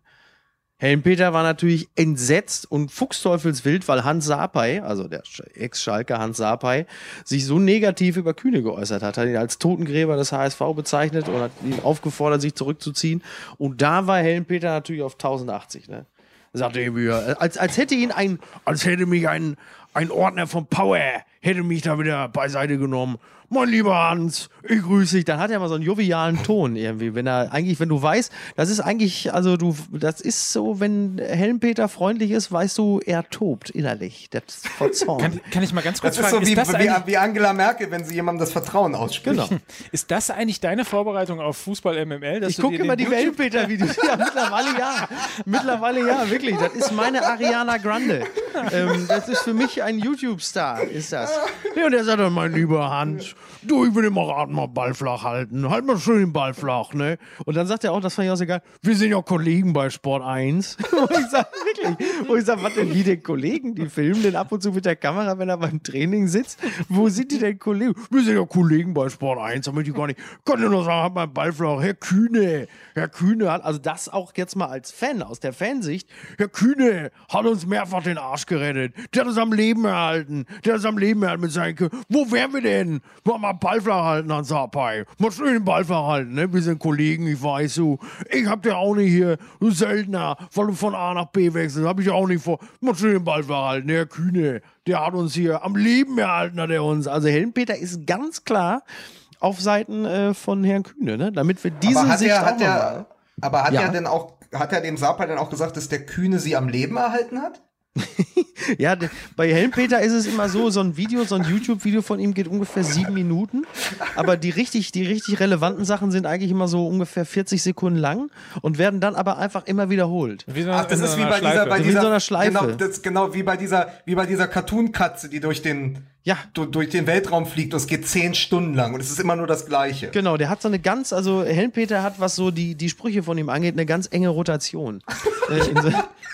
Helmpeter war natürlich entsetzt und fuchsteufelswild, weil Hans Sapai, also der Ex-Schalke Hans Sapai, sich so negativ über Kühne geäußert hat. Hat ihn als Totengräber des HSV bezeichnet und hat ihn aufgefordert, sich zurückzuziehen. Und da war Helmpeter natürlich auf 1080. Ne? Sagte er mir, als, als hätte ihn ein, als hätte mich ein, ein Ordner vom Power, hätte mich da wieder beiseite genommen mein lieber Hans, ich grüße dich. Dann hat er mal so einen jovialen Ton irgendwie, wenn er eigentlich, wenn du weißt, das ist eigentlich, also du, das ist so, wenn Helmpeter freundlich ist, weißt du, er tobt innerlich. Das ist verzornt. kann, kann ich mal ganz kurz das fragen, ist so wie, ist wie, wie, Angela Merkel, wenn sie jemandem das Vertrauen ausspricht. Genau. Ist das eigentlich deine Vorbereitung auf Fußball MML? ich gucke immer die Helmpeter-Videos. Ja, mittlerweile ja. Mittlerweile ja, wirklich. Das ist meine Ariana Grande. Ähm, das ist für mich ein YouTube-Star, ist das. Ja, und er sagt dann, mein lieber Hans, du, ich will immer raten, mal Ball flach halten. Halt mal schön den Ball flach, ne? Und dann sagt er auch, das fand ich auch sehr geil, wir sind ja Kollegen bei Sport 1. und ich sag, wirklich, und ich sag, was denn, wie denn Kollegen? Die filmen den ab und zu mit der Kamera, wenn er beim Training sitzt. Wo sind die denn Kollegen? Wir sind ja Kollegen bei Sport 1, damit ich gar nicht, kann nur sagen, hat mein Ball flach. Herr Kühne, Herr Kühne hat, also das auch jetzt mal als Fan, aus der Fansicht, Herr Kühne hat uns mehrfach den Arsch gerettet. Der hat uns am Leben erhalten. Der hat uns am Leben erhalten mit seinen Kü Wo wären wir denn? Mal, mal Ball flach halten, Hans Sapai. Mal schön den Ball flach halten, ne? Wir sind Kollegen, ich weiß so. Ich hab dir auch nicht hier, du Söldner, weil du von A nach B wechselst, hab ich auch nicht vor. Mal schön den Ball flach halten. Herr Kühne, der hat uns hier am Leben erhalten, hat er uns. Also Helmpeter ist ganz klar auf Seiten äh, von Herrn Kühne, ne? Damit wir diese aber hat Sicht er, hat er, Aber hat ja. er denn auch, hat er dem Sapai dann auch gesagt, dass der Kühne sie am Leben erhalten hat? ja, bei Helmpeter ist es immer so, so ein Video, so ein YouTube-Video von ihm geht ungefähr sieben Minuten, aber die richtig, die richtig relevanten Sachen sind eigentlich immer so ungefähr 40 Sekunden lang und werden dann aber einfach immer wiederholt. Wie so, Ach, das ist wie bei dieser, bei dieser, wie so einer Schleife. Genau, das, genau wie bei dieser, wie bei dieser Cartoon-Katze, die durch den, ja. durch den Weltraum fliegt und es geht zehn Stunden lang und es ist immer nur das Gleiche. Genau, der hat so eine ganz, also Helmpeter hat, was so die, die Sprüche von ihm angeht, eine ganz enge Rotation. äh,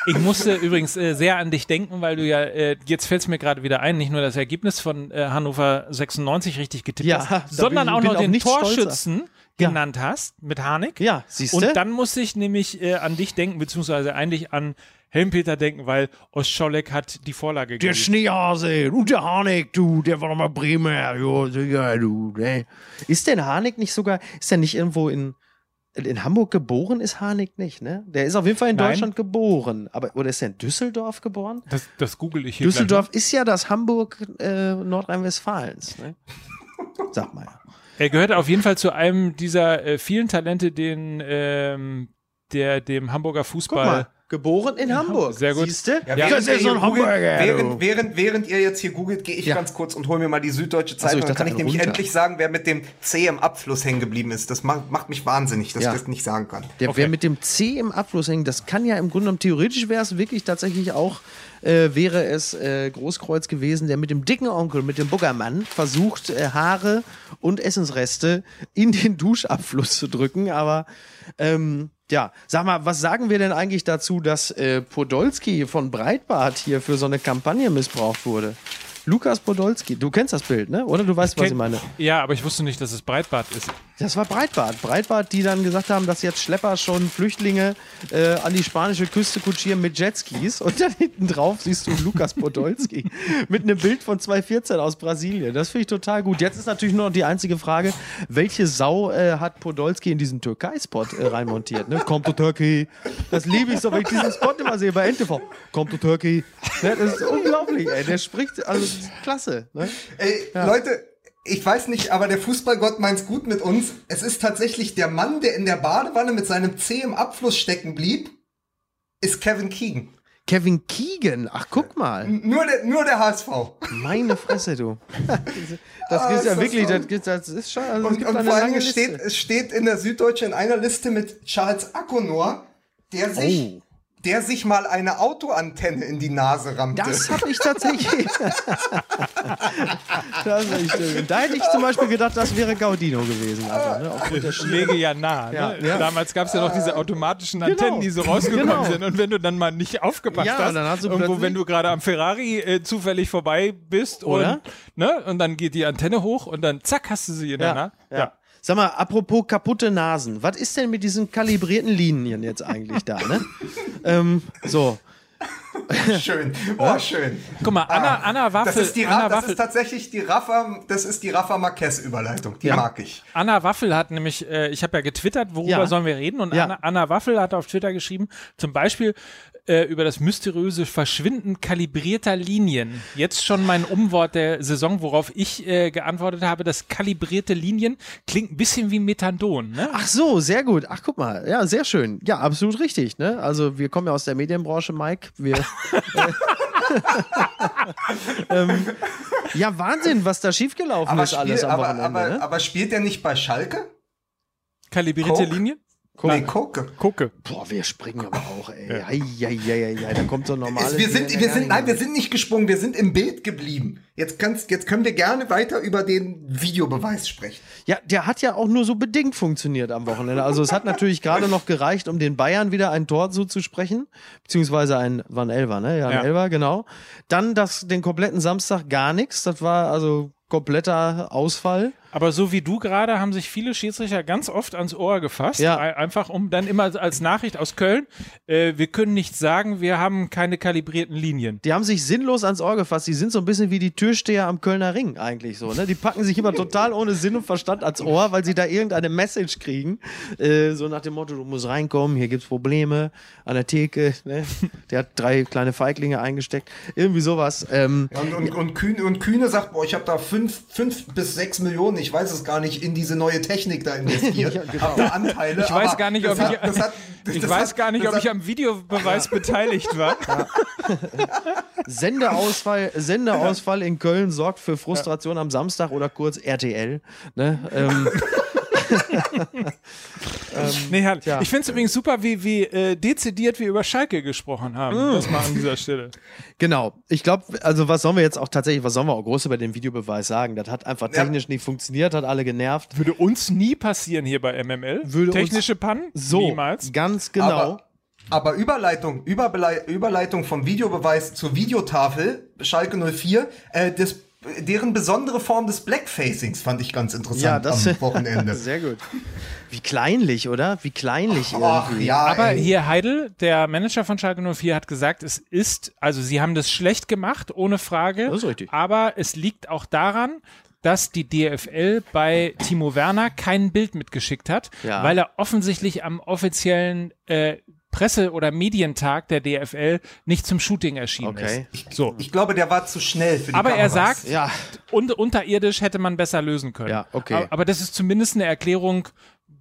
ich musste übrigens äh, sehr an dich denken, weil du ja, äh, jetzt fällt es mir gerade wieder ein, nicht nur das Ergebnis von äh, Hannover 96 richtig getippt ja, hast, sondern auch noch den Torschützen ja. genannt hast mit Harnik. Ja, siehst du. Und dann musste ich nämlich äh, an dich denken, beziehungsweise eigentlich an Helmpeter denken, weil Ostscholek hat die Vorlage gegeben. Der Schneehase und der Harnik, du, der war doch mal Bremer, jo, sicher, du, ne. Ist denn Harnik nicht sogar, ist der nicht irgendwo in in Hamburg geboren ist Harnik nicht, ne? Der ist auf jeden Fall in Nein. Deutschland geboren. Aber, oder ist er in Düsseldorf geboren? Das, das google ich hier Düsseldorf ist ja das Hamburg äh, Nordrhein-Westfalens, ne? Sag mal. gleich. Er gehört auf jeden Fall zu einem dieser äh, vielen Talente, den ähm, der dem Hamburger Guck Fußball. mal, geboren in Hamburg. Sehr gut. Siehste? Ja, Ja, während, das ist ihr so ein googelt- Hamburger, während, du. während, während ihr jetzt hier googelt, gehe ich Ja. ganz kurz und hole mir mal die Süddeutsche Zeitung. ich Dann kann ich nämlich runter. endlich sagen, wer mit dem C im Abfluss hängen geblieben ist. Das macht, macht mich wahnsinnig, dass Ja. ich das nicht sagen kann. Der, Okay. Wer mit dem C im Abfluss hängt, das kann ja im Grunde genommen, theoretisch wäre es wirklich tatsächlich auch, äh, wäre es äh, Großkreuz gewesen, der mit dem dicken Onkel, mit dem Buggermann, versucht, äh, Haare und Essensreste in den Duschabfluss zu drücken. Aber ähm, ja, sag mal, was sagen wir denn eigentlich dazu, dass äh, Podolski von Breitbart hier für so eine Kampagne missbraucht wurde? Lukas Podolski, du kennst das Bild, ne? Oder du weißt, was ich meine? Ja, aber ich wusste nicht, dass es Breitbart ist. Das war Breitbart. Breitbart, die dann gesagt haben, dass jetzt Schlepper schon Flüchtlinge äh, an die spanische Küste kutschieren mit Jetskis. Und dann hinten drauf siehst du Lukas Podolski mit einem Bild von 2014 aus Brasilien. Das finde ich total gut. Jetzt ist natürlich nur noch die einzige Frage, welche Sau äh, hat Podolski in diesen Türkei-Spot äh, reinmontiert? Ne? Come to Turkey. Das liebe ich so, wenn ich diesen Spot immer sehe bei NTV. Come to Turkey. Ne? Das ist unglaublich, ey. Der spricht, also klasse. Ne? Ey, Leute, ich weiß nicht, aber der Fußballgott meint's gut mit uns. Es ist tatsächlich der Mann, der in der Badewanne mit seinem C im Abfluss stecken blieb, ist Kevin Keegan. Kevin Keegan. Ach, guck mal. Nur der, nur der HSV. Meine Fresse, du. Das Ah, ist ja das wirklich, das, das ist schon, also Und, und vor allem steht, es steht in der Süddeutschen in einer Liste mit Charles Akonor, der sich, Oh. Der sich mal eine Autoantenne in die Nase rammte. Das habe ich tatsächlich. das schön. Da hätte ich zum Beispiel gedacht, das wäre Gaudino gewesen. Also, ne? Aufgrund der lege ja nah. Ja, ne? ja. Damals gab es ja noch diese automatischen Antennen, die so rausgekommen Genau. sind. Und wenn du dann mal nicht aufgepasst Ja, hast, dann hast du irgendwo, wenn du gerade am Ferrari äh, zufällig vorbei bist Oder? und, ne? und dann geht die Antenne hoch und dann zack, hast du sie in der Ja, Nase. ja. Sag mal, apropos kaputte Nasen, was ist denn mit diesen kalibrierten Linien jetzt eigentlich da, ne? ähm, so. schön. Oh, schön. Guck mal, Anna, Anna Waffel, Das ist, die, Anna das Waffel, ist tatsächlich die Rafa, das ist die Rafa Marquez Überleitung. Die Ja. mag ich. Anna Waffel hat nämlich, äh, ich habe ja getwittert, worüber Ja. sollen wir reden? Und Ja. Anna, Anna Waffel hat auf Twitter geschrieben, zum Beispiel äh, über das mysteriöse Verschwinden kalibrierter Linien. Jetzt schon mein Umwort der Saison, worauf ich äh, geantwortet habe, dass kalibrierte Linien klingt ein bisschen wie Methadon. Ne? Ach so, sehr gut. Ach, guck mal. Ja, sehr schön. Ja, absolut richtig. Ne? Also, wir kommen ja aus der Medienbranche, Mike. Wir. ähm, ja, Wahnsinn, was da schiefgelaufen Aber, ist alles spiel, am aber, Wochenende. aber, ne? aber spielt der nicht bei Schalke? Kalibrierte Coke? Linien? Nee, Koke. Gucke. Boah, wir springen aber auch, ey. Ja. Ei, ei, ei, ei, ei, da kommt so ein normales. Es, wir sind, wir sind, nicht nein, wir sind nicht gesprungen, wir sind im Bild geblieben. Jetzt, kannst, jetzt können wir gerne weiter über den Videobeweis sprechen. Ja, der hat ja auch nur so bedingt funktioniert am Wochenende. Also es hat natürlich gerade noch gereicht, um den Bayern wieder ein Tor zuzusprechen. Beziehungsweise ein, war ein Elfer, ne? Ja, ein Ja. Elfer, genau. Dann das, den kompletten Samstag gar nichts. Das war also kompletter Ausfall. Aber so wie du gerade haben sich viele Schiedsrichter ganz oft ans Ohr gefasst. Ja. Ein- Einfach um dann immer als Nachricht aus Köln, äh, wir können nicht sagen, wir haben keine kalibrierten Linien. Die haben sich sinnlos ans Ohr gefasst. Die sind so ein bisschen wie die Türsteher am Kölner Ring eigentlich so. Ne? Die packen sich immer total ohne Sinn und Verstand ans Ohr, weil sie da irgendeine Message kriegen. Äh, so nach dem Motto, du musst reinkommen, hier gibt's Probleme an der Theke. Ne? Der hat drei kleine Feiglinge eingesteckt. Irgendwie sowas. Ähm, Und, und, und, Kühne, und Kühne sagt, boah, ich habe da fünf, fünf bis sechs Millionen, ich weiß es gar nicht, in diese neue Technik da investiert. Ja, genau. Da Anteile. Ich weiß gar nicht, ob hat, ich- das hat, das, Ich weiß hat, gar nicht, ob ich am Videobeweis beteiligt war. Sendeausfall, Sendeausfall in Köln sorgt für Frustration am Samstag oder kurz RTL. Ne? Ähm, Nee, herrlich. Tja. Ich finde es übrigens super, wie, wie äh, dezidiert wir über Schalke gesprochen haben. Mm. Das mal an dieser Stelle. genau. Ich glaube, also was sollen wir jetzt auch tatsächlich, was sollen wir auch groß über den Videobeweis sagen? Das hat einfach Ja. technisch nicht funktioniert, hat alle genervt. Würde uns nie passieren hier bei MML. Würde uns- Technische Pannen? So, Niemals. ganz genau. Aber, aber Überleitung, Überbelei Überleitung vom Videobeweis zur Videotafel, Schalke 04, äh, das, deren besondere Form des Blackfacings fand ich ganz interessant ja, das am Wochenende. Sehr gut. Wie kleinlich, oder? Wie kleinlich Ach irgendwie. ja, Aber ey. hier Heidel, der Manager von Schalke 04, hat gesagt, es ist, also sie haben das schlecht gemacht, ohne Frage. Das ist richtig. Aber es liegt auch daran, dass die DFL bei Timo Werner kein Bild mitgeschickt hat, Ja. weil er offensichtlich am offiziellen äh, Presse- oder Medientag der DFL nicht zum Shooting erschienen Okay. ist. So. Ich glaube, der war zu schnell für die Aber er Kameras. sagt, Ja. und, unterirdisch hätte man besser lösen können. Ja, okay. Aber, aber das ist zumindest eine Erklärung,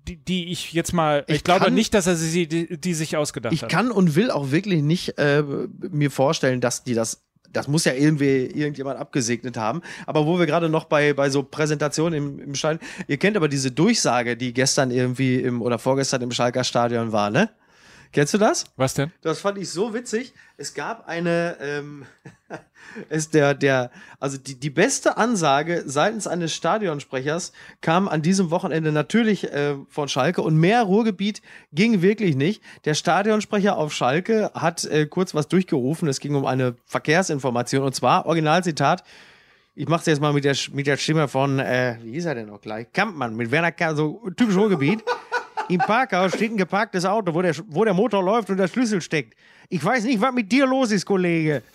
die, die ich jetzt mal. Ich, Ich glaube kann- nicht, dass er sie die, die sich ausgedacht Ich hat. kann und will auch wirklich nicht äh, mir vorstellen, dass die das. Das muss ja irgendwie irgendjemand abgesegnet haben. Aber wo wir gerade noch bei, bei so Präsentationen im, im Stadion, ihr kennt aber diese Durchsage, die gestern irgendwie im oder vorgestern im Schalker Stadion war, ne? Kennst du das? Was denn? Das fand ich so witzig. Es gab eine, ähm, es der, der, also die, die beste Ansage seitens eines Stadionsprechers kam an diesem Wochenende natürlich äh, von Schalke und mehr Ruhrgebiet ging wirklich nicht. Der Stadionsprecher auf Schalke hat äh, kurz was durchgerufen. Es ging um eine Verkehrsinformation und zwar Originalzitat. Ich mach's jetzt mal mit der, mit der Stimme von, äh, wie hieß er denn noch gleich? Kampmann, mit Werner K., so typisch Ruhrgebiet. Im Parkhaus steht ein geparktes Auto, wo der, wo der Motor läuft und der Schlüssel steckt. Ich weiß nicht, was mit dir los ist, Kollege.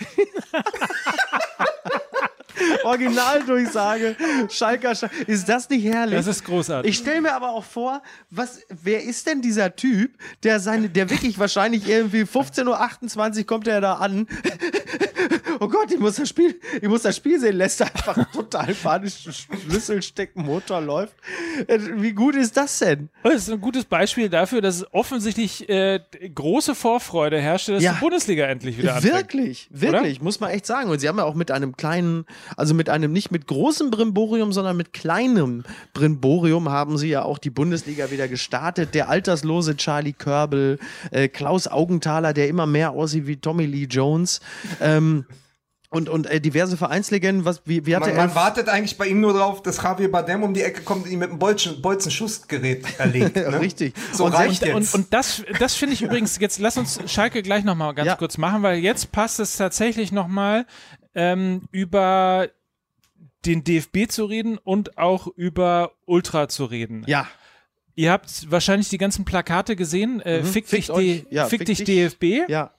Originaldurchsage. Schalker, Schalker. Ist das nicht herrlich? Das ist großartig. Ich stelle mir aber auch vor, was, wer ist denn dieser Typ, der seine, der wirklich wahrscheinlich irgendwie 15.28 Uhr kommt er da an. Oh Gott, ich muss das Spiel, ich muss das Spiel sehen, lässt einfach total panisch Schlüssel stecken, Motor läuft. Äh, Wie gut ist das denn? Das ist ein gutes Beispiel dafür, dass offensichtlich äh, große Vorfreude herrschte, dass Ja. die Bundesliga endlich wieder anfängt. Wirklich, wirklich, muss man echt sagen. Und sie haben ja auch mit einem kleinen, also mit einem nicht mit großem Brimborium, sondern mit kleinem Brimborium haben sie ja auch die Bundesliga wieder gestartet. Der alterslose Charlie Körbel, äh, Klaus Augenthaler, der immer mehr aussieht wie Tommy Lee Jones. Ähm, und, und äh, diverse Vereinslegenden, was, wie, wie hatte Man, er man wartet eigentlich bei ihm nur drauf, dass Javier Bardem um die Ecke kommt und ihn mit einem Bolzen, Bolzen-Schussgerät erlegt. Ne? Richtig. So Und reicht Und, jetzt. und, und das, das finde ich übrigens, jetzt lass uns Schalke gleich nochmal ganz Ja. kurz machen, weil jetzt passt es tatsächlich nochmal ähm, über den DFB zu reden und auch über Ultra zu reden. Ja, Ihr habt wahrscheinlich die ganzen Plakate gesehen. Äh, fick, Mhm. Fickt dich, euch. die, Ja, fick, fick dich dich. DFB ja.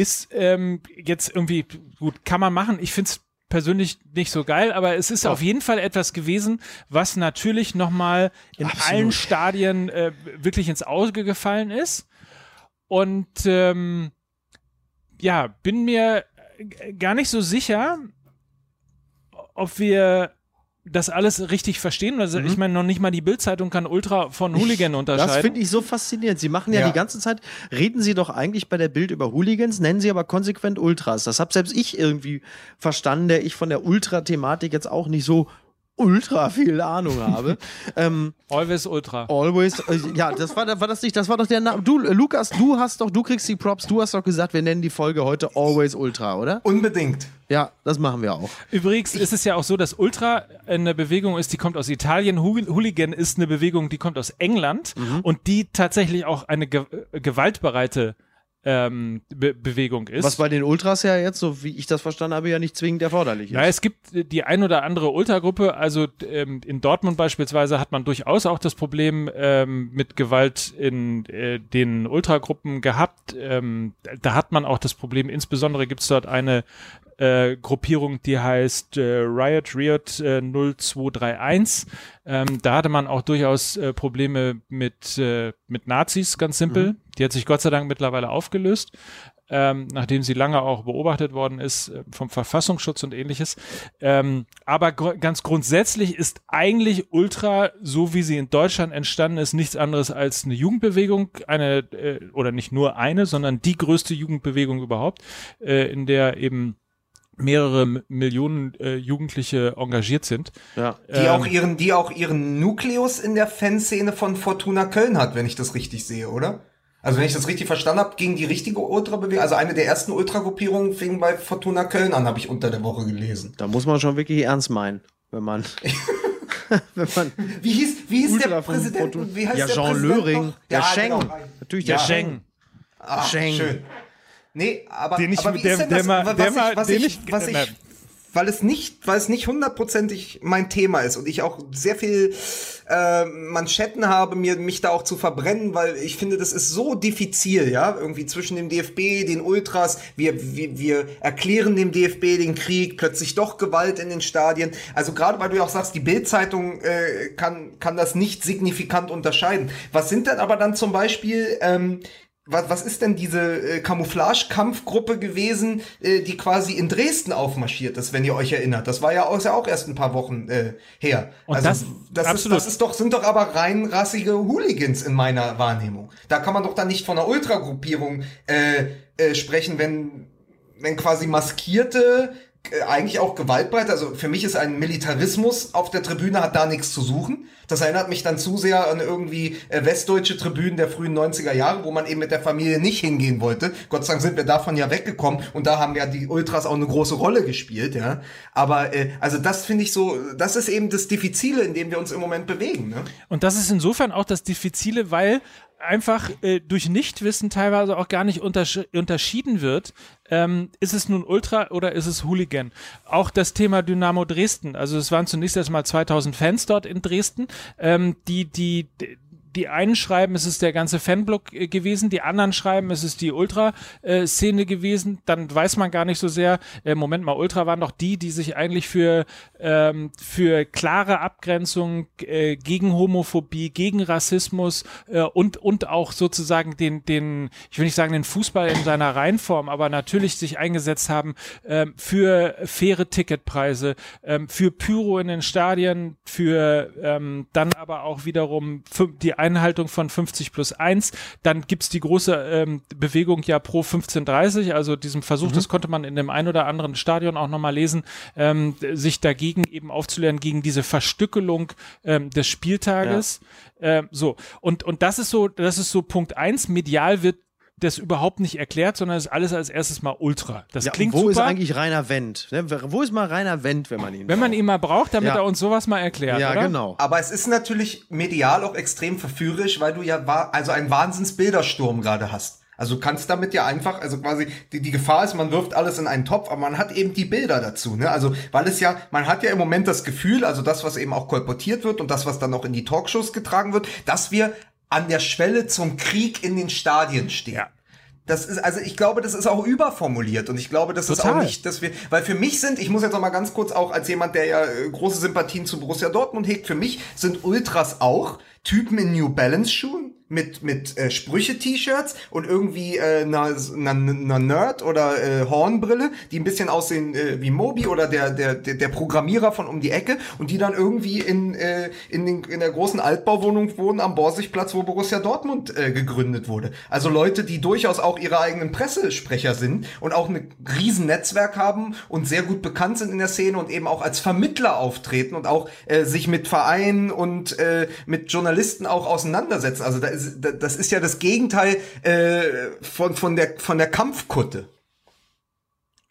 Ist ähm, jetzt irgendwie, gut, kann man machen. Ich finde es persönlich nicht so geil, aber es ist Doch. auf jeden Fall etwas gewesen, was natürlich nochmal in Absolut. allen Stadien äh, wirklich ins Auge gefallen ist. Und ähm, ja, bin mir gar nicht so sicher, ob wir das alles richtig verstehen. Also ich meine, noch nicht mal die Bildzeitung kann Ultra von Hooligan unterscheiden. Mhm. Das finde ich so faszinierend. Sie machen ja, Ja. die ganze Zeit, reden Sie doch eigentlich bei der Bild über Hooligans, nennen Sie aber konsequent Ultras. Das habe selbst ich irgendwie verstanden, der ich von der Ultra-Thematik jetzt auch nicht so ultra viel Ahnung habe. ähm, Always Ultra. always, äh, ja, das war, war das nicht, das war doch der Name. Du, äh, Lukas, du hast doch, du kriegst die Props, du hast doch gesagt, wir nennen die Folge heute Always Ultra, oder? Unbedingt. Ja, das machen wir auch. Übrigens ist es ja auch so, dass Ultra eine Bewegung ist, die kommt aus Italien. Hool- Hooligan ist eine Bewegung, die kommt aus England und die tatsächlich auch eine ge äh, gewaltbereite ähm, Be Bewegung ist. Was bei den Ultras ja jetzt, so wie ich das verstanden habe, ja nicht zwingend erforderlich ist. Ja, es gibt die ein oder andere Ultragruppe, also ähm, in Dortmund beispielsweise hat man durchaus auch das Problem ähm, mit Gewalt in äh, den Ultragruppen gehabt. Ähm, da hat man auch das Problem, insbesondere gibt es dort eine äh, Gruppierung, die heißt äh, Riot Riot äh, 0231. Ähm, da hatte man auch durchaus äh, Probleme mit, äh, mit Nazis, ganz simpel. Die hat sich Gott sei Dank mittlerweile aufgelöst ähm, nachdem sie lange auch beobachtet worden ist äh, vom Verfassungsschutz und ähnliches. Ähm, aber gr ganz grundsätzlich ist eigentlich Ultra, so wie sie in Deutschland entstanden ist, nichts anderes als eine Jugendbewegung, eine äh, oder nicht nur eine, sondern die größte Jugendbewegung überhaupt, äh, in der eben mehrere Millionen äh, Jugendliche engagiert sind. ja. Die, Ähm, auch ihren, die auch ihren Nukleus in der Fanszene von Fortuna Köln hat, wenn ich das richtig sehe, oder? Also wenn ich das richtig verstanden habe, ging die richtige Ultra-Bewegung, also eine der ersten Ultra-Gruppierungen fing bei Fortuna Köln an, habe ich unter der Woche gelesen. Da muss man schon wirklich ernst meinen, wenn man. wenn man Wie hieß, wie hieß der Präsident? Fortuna- Wie heißt ja, der Jean Präsident Löring, noch? der Ja, Schengen. genau. Natürlich Ja. der Schengen. Ah, Schengen. schön. Nee, aber, Den ich- aber wie der- ist denn der das, mal- was der ich, was den ich, ich- was ich, weil es nicht, weil es nicht hundertprozentig mein Thema ist und ich auch sehr viel äh, Manschetten habe, mir mich da auch zu verbrennen, weil ich finde, das ist so diffizil, ja, irgendwie zwischen dem DFB, den Ultras, wir, wir, wir erklären dem DFB den Krieg, plötzlich doch Gewalt in den Stadien. Also gerade weil du ja auch sagst, die Bildzeitung äh, kann, kann das nicht signifikant unterscheiden. Was sind denn aber dann zum Beispiel ähm, was, was ist denn diese äh, Camouflage-Kampfgruppe gewesen, äh, die quasi in Dresden aufmarschiert ist, wenn ihr euch erinnert? Das war ja auch, ja auch erst ein paar Wochen äh, her. Und also das, das, absolut. Ist, das ist doch, sind doch aber rein rassige Hooligans in meiner Wahrnehmung. Da kann man doch dann nicht von einer Ultragruppierung äh, äh, sprechen, wenn, wenn quasi maskierte eigentlich auch gewaltbereit. Also für mich ist ein Militarismus auf der Tribüne hat da nichts zu suchen. Das erinnert mich dann zu sehr an irgendwie äh, westdeutsche Tribünen der frühen 90er Jahre, wo man eben mit der Familie nicht hingehen wollte. Gott sei Dank sind wir davon ja weggekommen und da haben ja die Ultras auch eine große Rolle gespielt, ja. Aber äh, also das finde ich so, das ist eben das Diffizile, in dem wir uns im Moment bewegen. Ne? Und das ist insofern auch das Diffizile, weil einfach äh, durch Nichtwissen teilweise auch gar nicht untersch unterschieden wird, ähm, ist es nun Ultra oder ist es Hooligan? Auch das Thema Dynamo Dresden, also es waren zunächst erstmal 2000 Fans dort in Dresden, ähm, die, die, die einen schreiben, es ist der ganze Fanblock äh, gewesen, die anderen schreiben, es ist die Ultra-Szene gewesen, dann weiß man gar nicht so sehr, äh, Moment mal, Ultra waren doch die, die sich eigentlich für, ähm, für klare Abgrenzung äh, gegen Homophobie, gegen Rassismus äh, und, und auch sozusagen den, den, ich will nicht sagen den Fußball in seiner Reinform, aber natürlich sich eingesetzt haben äh, für faire Ticketpreise, äh, für Pyro in den Stadien, für ähm, dann aber auch wiederum die Einhaltung von 50 plus 1. Dann gibt's die große ähm, Bewegung ja pro 1530, also diesem Versuch, mhm. das konnte man in dem ein oder anderen Stadion auch nochmal lesen, ähm, sich dagegen eben aufzulernen, gegen diese Verstückelung ähm, des Spieltages. Ja. Ähm, so, und, und das ist so, das ist so Punkt eins. Medial wird das überhaupt nicht erklärt, sondern es ist alles als erstes mal Ultra. Das ja, klingt wo super. Wo ist eigentlich Rainer Wendt? Ne? Wo ist mal Rainer Wendt, wenn man ihn Wenn braucht? man ihn mal braucht, damit ja. er uns sowas mal erklärt, Ja, oder? genau. Aber es ist natürlich medial auch extrem verführerisch, weil du ja also einen Wahnsinnsbildersturm gerade hast. Also du kannst damit ja einfach, also quasi, die, die Gefahr ist, man wirft alles in einen Topf, aber man hat eben die Bilder dazu, ne? Also, weil es ja, man hat ja im Moment das Gefühl, also das, was eben auch kolportiert wird und das, was dann auch in die Talkshows getragen wird, dass wir an der Schwelle zum Krieg in den Stadien stehen. Ja. Das ist, also ich glaube, das ist auch überformuliert und ich glaube, das Total. ist auch nicht, dass wir, weil für mich sind, ich muss jetzt noch mal ganz kurz auch als jemand, der ja äh, große Sympathien zu Borussia Dortmund hegt, für mich sind Ultras auch Typen in New Balance Schuhen, mit mit äh, Sprüche-T-Shirts und irgendwie äh, einer, einer, Nerd oder äh, Hornbrille, die ein bisschen aussehen äh, wie Moby oder der, der der der Programmierer von um die Ecke und die dann irgendwie in äh, in, den, in der großen Altbauwohnung wohnen am Borsigplatz, wo Borussia Dortmund äh, gegründet wurde. Also Leute, die durchaus auch ihre eigenen Pressesprecher sind und auch ein riesen Netzwerk haben und sehr gut bekannt sind in der Szene und eben auch als Vermittler auftreten und auch äh, sich mit Vereinen und äh, mit Journalisten auch auseinandersetzen. Also da ist das ist ja das Gegenteil äh, von, von, der, von der Kampfkutte.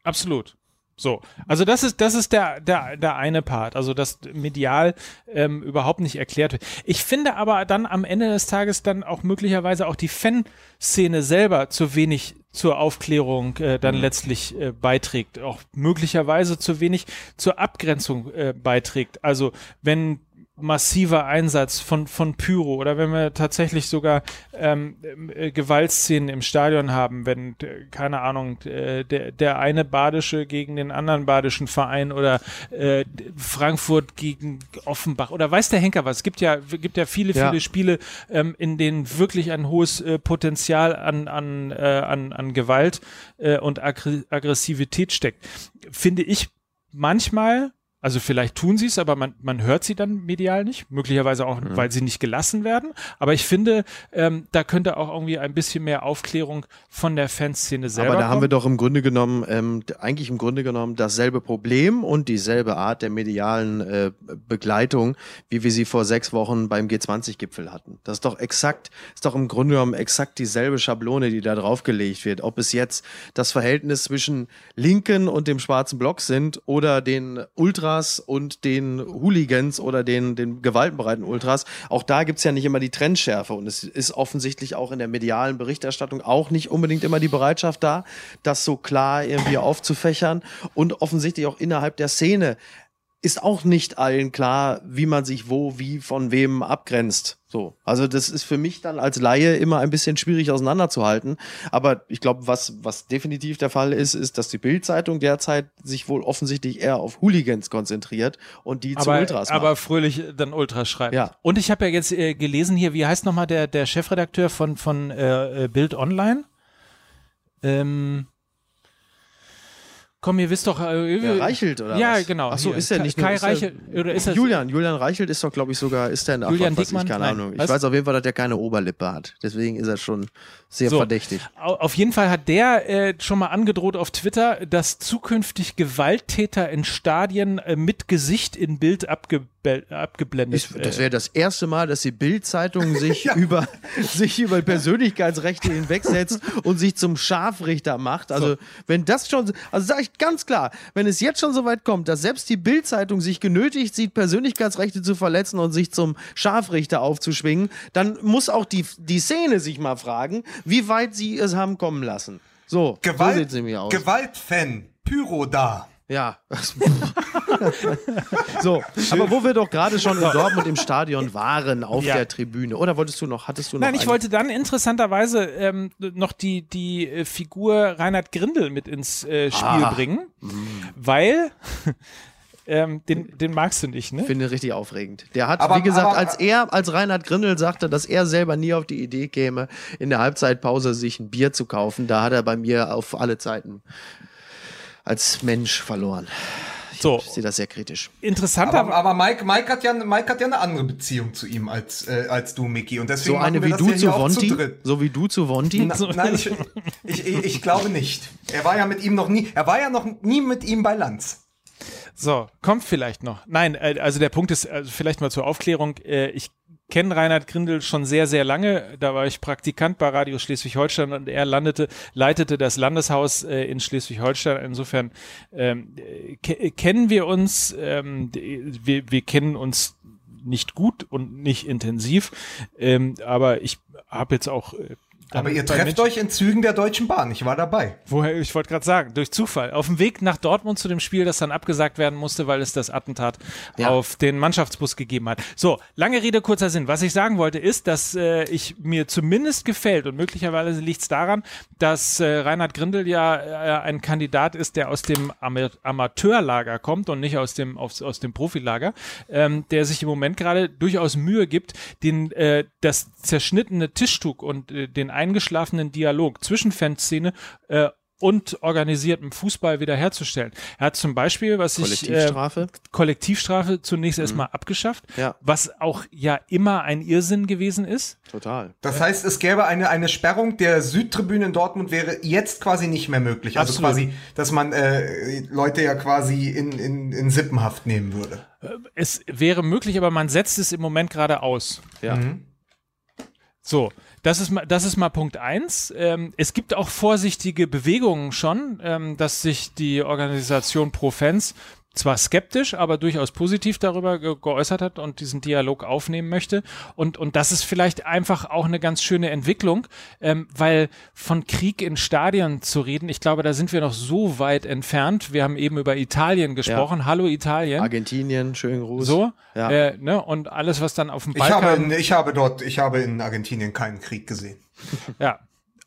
Absolut. So, also das ist das ist der der der eine Part, also das medial ähm, überhaupt nicht erklärt wird. Ich finde aber dann am Ende des Tages dann auch möglicherweise auch die Fanszene selber zu wenig zur Aufklärung äh, dann mhm. letztlich äh, beiträgt, auch möglicherweise zu wenig zur Abgrenzung äh, beiträgt. Also wenn massiver Einsatz von, von Pyro oder wenn wir tatsächlich sogar ähm, äh, Gewaltszenen im Stadion haben, wenn, äh, keine Ahnung, äh, der, der eine Badische gegen den anderen badischen Verein oder äh, Frankfurt gegen Offenbach oder weiß der Henker was. Es gibt ja, gibt ja viele, viele ja. Spiele, ähm, in denen wirklich ein hohes äh, Potenzial an, an, äh, an, an Gewalt äh, und Aggressivität steckt. Finde ich manchmal also vielleicht tun sie es, aber man, man hört sie dann medial nicht, möglicherweise auch, mhm. weil sie nicht gelassen werden. Aber ich finde, ähm, da könnte auch irgendwie ein bisschen mehr Aufklärung von der Fanszene selber. Aber da kommen. haben wir doch im Grunde genommen, ähm, eigentlich im Grunde genommen dasselbe Problem und dieselbe Art der medialen äh, Begleitung, wie wir sie vor sechs Wochen beim G20-Gipfel hatten. Das ist doch exakt, ist doch im Grunde genommen exakt dieselbe Schablone, die da draufgelegt wird. Ob es jetzt das Verhältnis zwischen Linken und dem schwarzen Block sind oder den Ultra Ultras und den Hooligans oder den, den gewaltenbereiten Ultras. Auch da gibt's ja nicht immer die Trendschärfe und es ist offensichtlich auch in der medialen Berichterstattung auch nicht unbedingt immer die Bereitschaft da, das so klar irgendwie aufzufächern und offensichtlich auch innerhalb der Szene ist auch nicht allen klar, wie man sich wo, wie, von wem abgrenzt. So. Also das ist für mich dann als Laie immer ein bisschen schwierig auseinanderzuhalten. Aber ich glaube, was, was definitiv der Fall ist, ist, dass die Bildzeitung derzeit sich wohl offensichtlich eher auf Hooligans konzentriert und die aber, zu Ultras macht. aber fröhlich dann Ultras schreibt. Ja. Und ich habe ja jetzt äh, gelesen hier, wie heißt nochmal der, der Chefredakteur von, von äh, äh, Bild Online? Ähm, komm, ihr wisst doch. Äh, Ja, Reichelt oder Ja, was? genau. Ach so, ist er Kai- nicht nur- Kai er- Reichelt, oder ist er Julian, Julian Reichelt ist doch, glaube ich, sogar, ist der in Julian Ach, Dickmann? Ich, keine. Ahnung. Ich Was? weiß auf jeden Fall, dass der keine Oberlippe hat. Deswegen ist er schon sehr So. verdächtig. Au- Auf jeden Fall hat der äh, schon mal angedroht auf Twitter, dass zukünftig Gewalttäter in Stadien äh, mit Gesicht in Bild abge abgeblendet Ich, das äh, wäre das erste Mal, dass die Bild-Zeitung sich, über, sich über Persönlichkeitsrechte hinwegsetzt und sich zum Scharfrichter macht. Also, wenn das schon, also sage ich ganz klar, wenn es jetzt schon so weit kommt, dass selbst die Bild-Zeitung sich genötigt sieht, Persönlichkeitsrechte zu verletzen und sich zum Scharfrichter aufzuschwingen, dann muss auch die, die Szene sich mal fragen, wie weit sie es haben kommen lassen. So, so Gewalt, sieht sie mir aus. Gewaltfan, Pyro da. Ja. so, aber wo wir doch gerade schon in Dortmund im Stadion waren, auf Ja. der Tribüne. Oder wolltest du noch, hattest du noch Nein, ich wollte dann interessanterweise ähm, noch die, die äh, Figur Reinhard Grindel mit ins äh, Spiel Ah. bringen, weil ähm, den, den magst du nicht, ne? finde richtig aufregend. Der hat, Aber- wie gesagt, aber- als er, als Reinhard Grindel sagte, dass er selber nie auf die Idee käme, in der Halbzeitpause sich ein Bier zu kaufen, da hat er bei mir auf alle Zeiten als Mensch verloren. So, Ich sehe das sehr kritisch. interessanter. Aber, aber Mike, Mike, hat ja, Mike hat ja eine andere Beziehung zu ihm als, äh, als du, Mickey. Und deswegen So eine wie das du ja zu hier auch Vonti? dritt. So wie du zu Vonti? Na, nein, ich, ich, ich, ich glaube nicht. Er war ja mit ihm noch nie, er war ja noch nie mit ihm bei Lanz. So, kommt vielleicht noch. Nein, äh, also der Punkt ist, also vielleicht mal zur Aufklärung, äh, ich kenne Reinhard Grindel schon sehr, sehr lange. Da war ich Praktikant bei Radio Schleswig-Holstein und er landete, leitete das Landeshaus äh, in Schleswig-Holstein. Insofern ähm, äh, ke kennen wir uns, ähm, wir, wir kennen uns nicht gut und nicht intensiv, ähm, aber ich habe jetzt auch äh, Aber ihr trefft Menschen- euch in Zügen der Deutschen Bahn. Ich war dabei. Woher, ich wollte gerade sagen, durch Zufall. Auf dem Weg nach Dortmund zu dem Spiel, das dann abgesagt werden musste, weil es das Attentat Ja. auf den Mannschaftsbus gegeben hat. So, lange Rede, kurzer Sinn. Was ich sagen wollte, ist, dass äh, ich mir zumindest gefällt und möglicherweise liegt es daran, dass äh, Reinhard Grindel ja äh, ein Kandidat ist, der aus dem Ama Amateurlager kommt und nicht aus dem, aus, aus dem Profilager, ähm, der sich im Moment gerade durchaus Mühe gibt, den, äh, das zerschnittene Tischtuch und äh, den eingeschlafenen Dialog zwischen Fanszene äh, und organisiertem Fußball wiederherzustellen. Er hat zum Beispiel, was ich äh, Kollektivstrafe? Kollektivstrafe zunächst erstmal abgeschafft, Ja. was auch ja immer ein Irrsinn gewesen ist. Total. Das heißt, es gäbe eine, eine Sperrung der Südtribüne in Dortmund wäre jetzt quasi nicht mehr möglich. Also Absolut. quasi, dass man äh, Leute ja quasi in, in, in Sippenhaft nehmen würde. Es wäre möglich, aber man setzt es im Moment gerade aus. Ja. So, das ist mal, das ist mal Punkt eins. Ähm, es gibt auch vorsichtige Bewegungen schon, ähm, dass sich die Organisation Pro Fans zwar skeptisch, aber durchaus positiv darüber ge geäußert hat und diesen Dialog aufnehmen möchte. Und, und das ist vielleicht einfach auch eine ganz schöne Entwicklung, ähm, weil von Krieg in Stadien zu reden, ich glaube, da sind wir noch so weit entfernt. Wir haben eben über Italien gesprochen. Hallo Italien. Argentinien, schönen Gruß. So, Ja. äh, ne, und alles, was dann auf dem Ich habe, Balkan in, ich habe dort, ich habe in Argentinien keinen Krieg gesehen. Ja.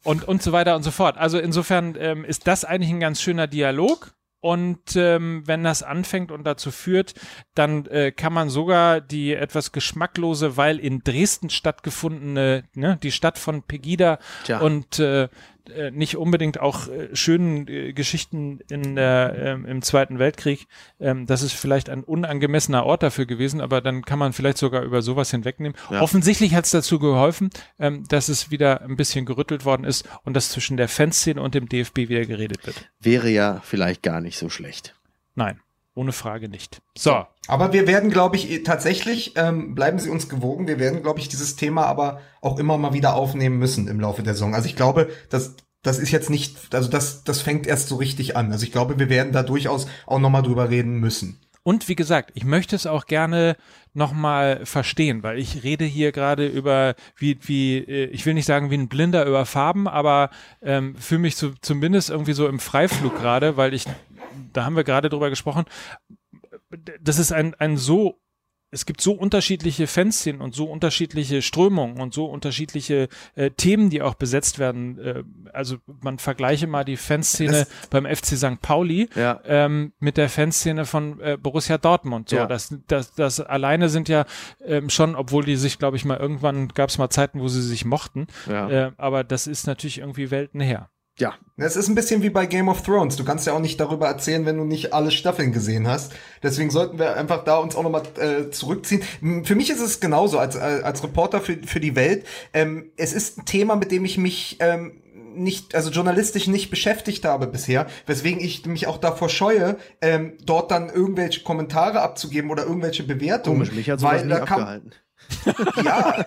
Und, und so weiter und so fort. Also insofern ähm, ist das eigentlich ein ganz schöner Dialog. Und ähm, wenn das anfängt und dazu führt, dann äh, kann man sogar die etwas geschmacklose, weil in Dresden stattgefundene, ne, die Stadt von Pegida Tja. und äh, äh, nicht unbedingt auch äh, schönen äh, Geschichten in der, ähm, im Zweiten Weltkrieg. Ähm, das ist vielleicht ein unangemessener Ort dafür gewesen, aber dann kann man vielleicht sogar über sowas hinwegnehmen. Ja. Offensichtlich hat es dazu geholfen, ähm, dass es wieder ein bisschen gerüttelt worden ist und dass zwischen der Fanszene und dem DFB wieder geredet wird. Wäre ja vielleicht gar nicht so schlecht. Nein, ohne Frage nicht. So, Aber wir werden, glaube ich, tatsächlich, ähm, bleiben Sie uns gewogen, wir werden, glaube ich, dieses Thema aber auch immer mal wieder aufnehmen müssen im Laufe der Saison. Also ich glaube, das, das ist jetzt nicht, also das, das fängt erst so richtig an. Also ich glaube, wir werden da durchaus auch noch mal drüber reden müssen. Und wie gesagt, ich möchte es auch gerne nochmal verstehen, weil ich rede hier gerade über, wie, wie, äh, ich will nicht sagen wie ein Blinder über Farben, aber ähm, fühle mich zu, zumindest irgendwie so im Freiflug gerade, weil ich, da haben wir gerade drüber gesprochen, das ist ein, ein so es gibt so unterschiedliche Fanszenen und so unterschiedliche Strömungen und so unterschiedliche äh, Themen, die auch besetzt werden. Äh, also man vergleiche mal die Fanszene das beim FC St. Pauli ja. ähm, mit der Fanszene von äh, Borussia Dortmund. So, ja. das, das, das alleine sind ja ähm, schon, obwohl die sich, glaube ich, mal irgendwann gab es mal Zeiten, wo sie sich mochten. Ja. Äh, aber das ist natürlich irgendwie Welten her ja. Es ist ein bisschen wie bei Game of Thrones. Du kannst ja auch nicht darüber erzählen, wenn du nicht alle Staffeln gesehen hast. Deswegen sollten wir einfach da uns auch nochmal äh, zurückziehen. Für mich ist es genauso als, äh, als Reporter für, für die Welt. Ähm, es ist ein Thema, mit dem ich mich ähm, nicht, also journalistisch nicht beschäftigt habe bisher, weswegen ich mich auch davor scheue, ähm, dort dann irgendwelche Kommentare abzugeben oder irgendwelche Bewertungen. Komisch, mich hat sowas weil da abgehalten. Kam, ja.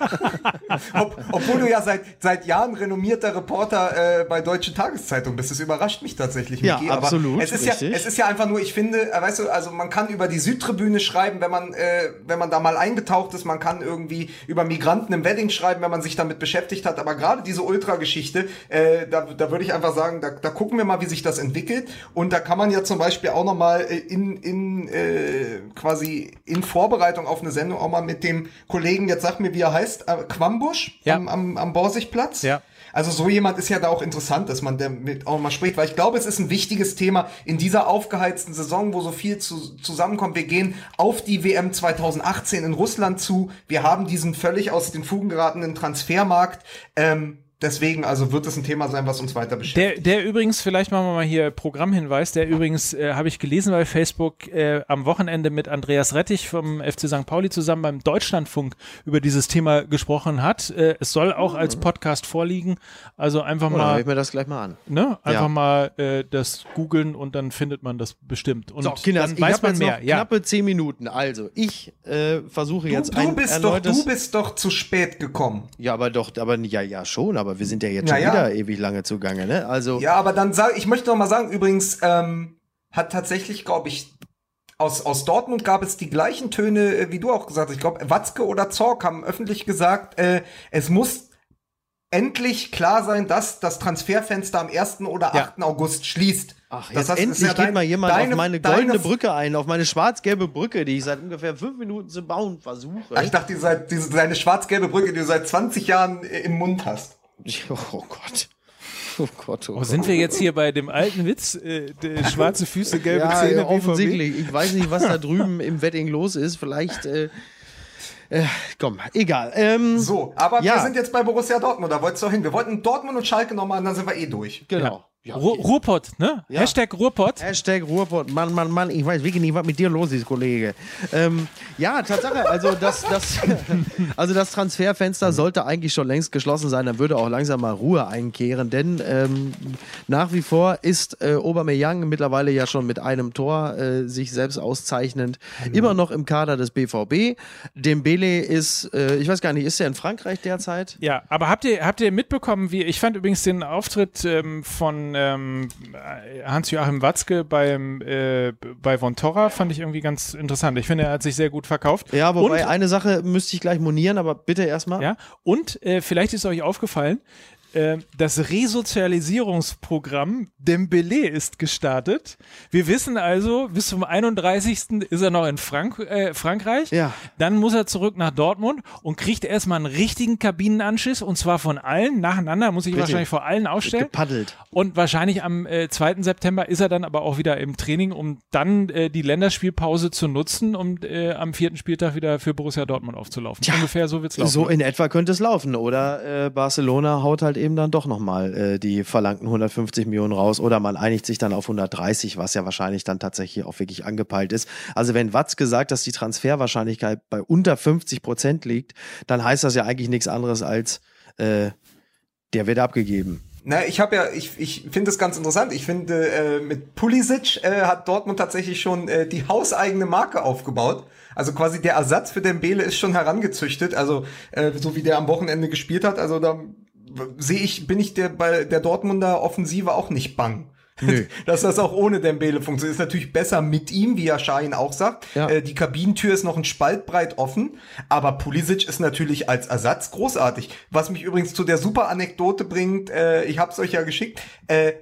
Ob, obwohl du ja seit, seit Jahren renommierter Reporter äh, bei deutschen Tageszeitungen bist. Das überrascht mich tatsächlich, Miki. Ja, absolut. Aber es ist ja, es ist ja einfach nur, ich finde, äh, weißt du, also man kann über die Südtribüne schreiben, wenn man, äh, wenn man da mal eingetaucht ist. Man kann irgendwie über Migranten im Wedding schreiben, wenn man sich damit beschäftigt hat. Aber gerade diese Ultra-Geschichte, äh, da, da würde ich einfach sagen, da, da gucken wir mal, wie sich das entwickelt. Und da kann man ja zum Beispiel auch noch mal äh, in, in äh, quasi in Vorbereitung auf eine Sendung auch mal mit dem Kollegen Kollegen, jetzt sag mir, wie er heißt, äh, Quambusch ja. am, am, am Borsigplatz. Ja. Also so jemand ist ja da auch interessant, dass man damit auch mal spricht, weil ich glaube, es ist ein wichtiges Thema in dieser aufgeheizten Saison, wo so viel zu, zusammenkommt. Wir gehen auf die WM 2018 in Russland zu. Wir haben diesen völlig aus den Fugen geratenen Transfermarkt. Ähm, Deswegen also wird es ein Thema sein, was uns weiter beschäftigt. Der, der übrigens, vielleicht machen wir mal hier Programmhinweis, der übrigens, äh, habe ich gelesen bei Facebook, äh, am Wochenende mit Andreas Rettich vom FC St. Pauli zusammen beim Deutschlandfunk über dieses Thema gesprochen hat. Äh, es soll auch als Podcast vorliegen. Also einfach oh, mal. Hör ich mir das gleich mal an. Ne? Einfach ja. mal äh, das googeln und dann findet man das bestimmt. Und so, Kinders, dann weiß man mehr. Ja. Knappe zehn Minuten. Also, ich äh, versuche jetzt du, du ein bist doch, Du bist doch zu spät gekommen. Ja, aber doch, aber ja, ja schon, aber wir sind ja jetzt schon ja, wieder ewig lange zugange, ne? Also. Ja, aber dann sag ich möchte noch mal sagen, übrigens, ähm, hat tatsächlich, glaube ich, aus, aus Dortmund gab es die gleichen Töne, äh, wie du auch gesagt hast. Ich glaube, Watzke oder Zorg haben öffentlich gesagt, äh, es muss endlich klar sein, dass das Transferfenster am 1. oder 8. Ja. August schließt. Ach, jetzt das endlich ja geht mal jemand deine, auf meine goldene deine, Brücke ein, auf meine schwarz-gelbe Brücke, die ich seit ungefähr fünf Minuten zu bauen versuche. Ich dachte, die diese, deine schwarz-gelbe Brücke, die du seit 20 Jahren im Mund hast. Oh Gott. Oh Gott, oh, oh sind wir jetzt hier bei dem alten Witz, äh, schwarze Füße, gelbe ja, Zähne? Ja, offensichtlich. Ich weiß nicht, was da drüben im Wedding los ist. Vielleicht. Äh, äh, komm, egal. Ähm, so, aber ja. wir sind jetzt bei Borussia Dortmund, da wolltest du hin. Wir wollten Dortmund und Schalke nochmal, dann sind wir eh durch. Genau. Ja, okay. Ruhrpott, ne? Ja. Hashtag Ruhrpott. Hashtag Ruhrpott. Mann, Mann, Mann, ich weiß wirklich nicht, was mit dir los ist, Kollege. Ähm, ja, Tatsache, also das, das, also das Transferfenster sollte eigentlich schon längst geschlossen sein, dann würde auch langsam mal Ruhe einkehren, denn ähm, nach wie vor ist äh, Aubameyang mittlerweile ja schon mit einem Tor äh, sich selbst auszeichnend mhm. immer noch im Kader des BVB. Dembele ist, äh, ich weiß gar nicht, ist er in Frankreich derzeit? Ja, aber habt ihr, habt ihr mitbekommen, wie, ich fand übrigens den Auftritt ähm, von ähm, Hans-Joachim Watzke beim, äh, bei Von Torra fand ich irgendwie ganz interessant. Ich finde, er hat sich sehr gut verkauft. Ja, wobei und, eine Sache müsste ich gleich monieren, aber bitte erstmal. Ja, und äh, vielleicht ist euch aufgefallen, das Resozialisierungsprogramm Dembele ist gestartet. Wir wissen also, bis zum 31. ist er noch in Frank äh, Frankreich. Ja. Dann muss er zurück nach Dortmund und kriegt erstmal einen richtigen Kabinenanschiss und zwar von allen nacheinander. Muss ich wahrscheinlich vor allen aufstellen. Gepaddelt. Und wahrscheinlich am äh, 2. September ist er dann aber auch wieder im Training, um dann äh, die Länderspielpause zu nutzen, um äh, am vierten Spieltag wieder für Borussia Dortmund aufzulaufen. Tja, Ungefähr so wird's laufen. So in etwa könnte es laufen. Oder äh, Barcelona haut halt eben eben dann doch nochmal äh, die verlangten 150 Millionen raus oder man einigt sich dann auf 130, was ja wahrscheinlich dann tatsächlich auch wirklich angepeilt ist. Also wenn Watz gesagt, dass die Transferwahrscheinlichkeit bei unter 50 Prozent liegt, dann heißt das ja eigentlich nichts anderes als äh, der wird abgegeben. Na, ich habe ja, ich, ich finde es ganz interessant. Ich finde, äh, mit Pulisic äh, hat Dortmund tatsächlich schon äh, die hauseigene Marke aufgebaut. Also quasi der Ersatz für Dembele ist schon herangezüchtet. Also äh, so wie der am Wochenende gespielt hat. Also da sehe ich, bin ich der bei der Dortmunder Offensive auch nicht bang. Nö. Dass das auch ohne Dembele funktioniert. Ist natürlich besser mit ihm, wie ja Schein auch sagt. Ja. Äh, die Kabinentür ist noch ein Spalt breit offen, aber Pulisic ist natürlich als Ersatz großartig. Was mich übrigens zu der super Anekdote bringt, äh, ich hab's euch ja geschickt, äh,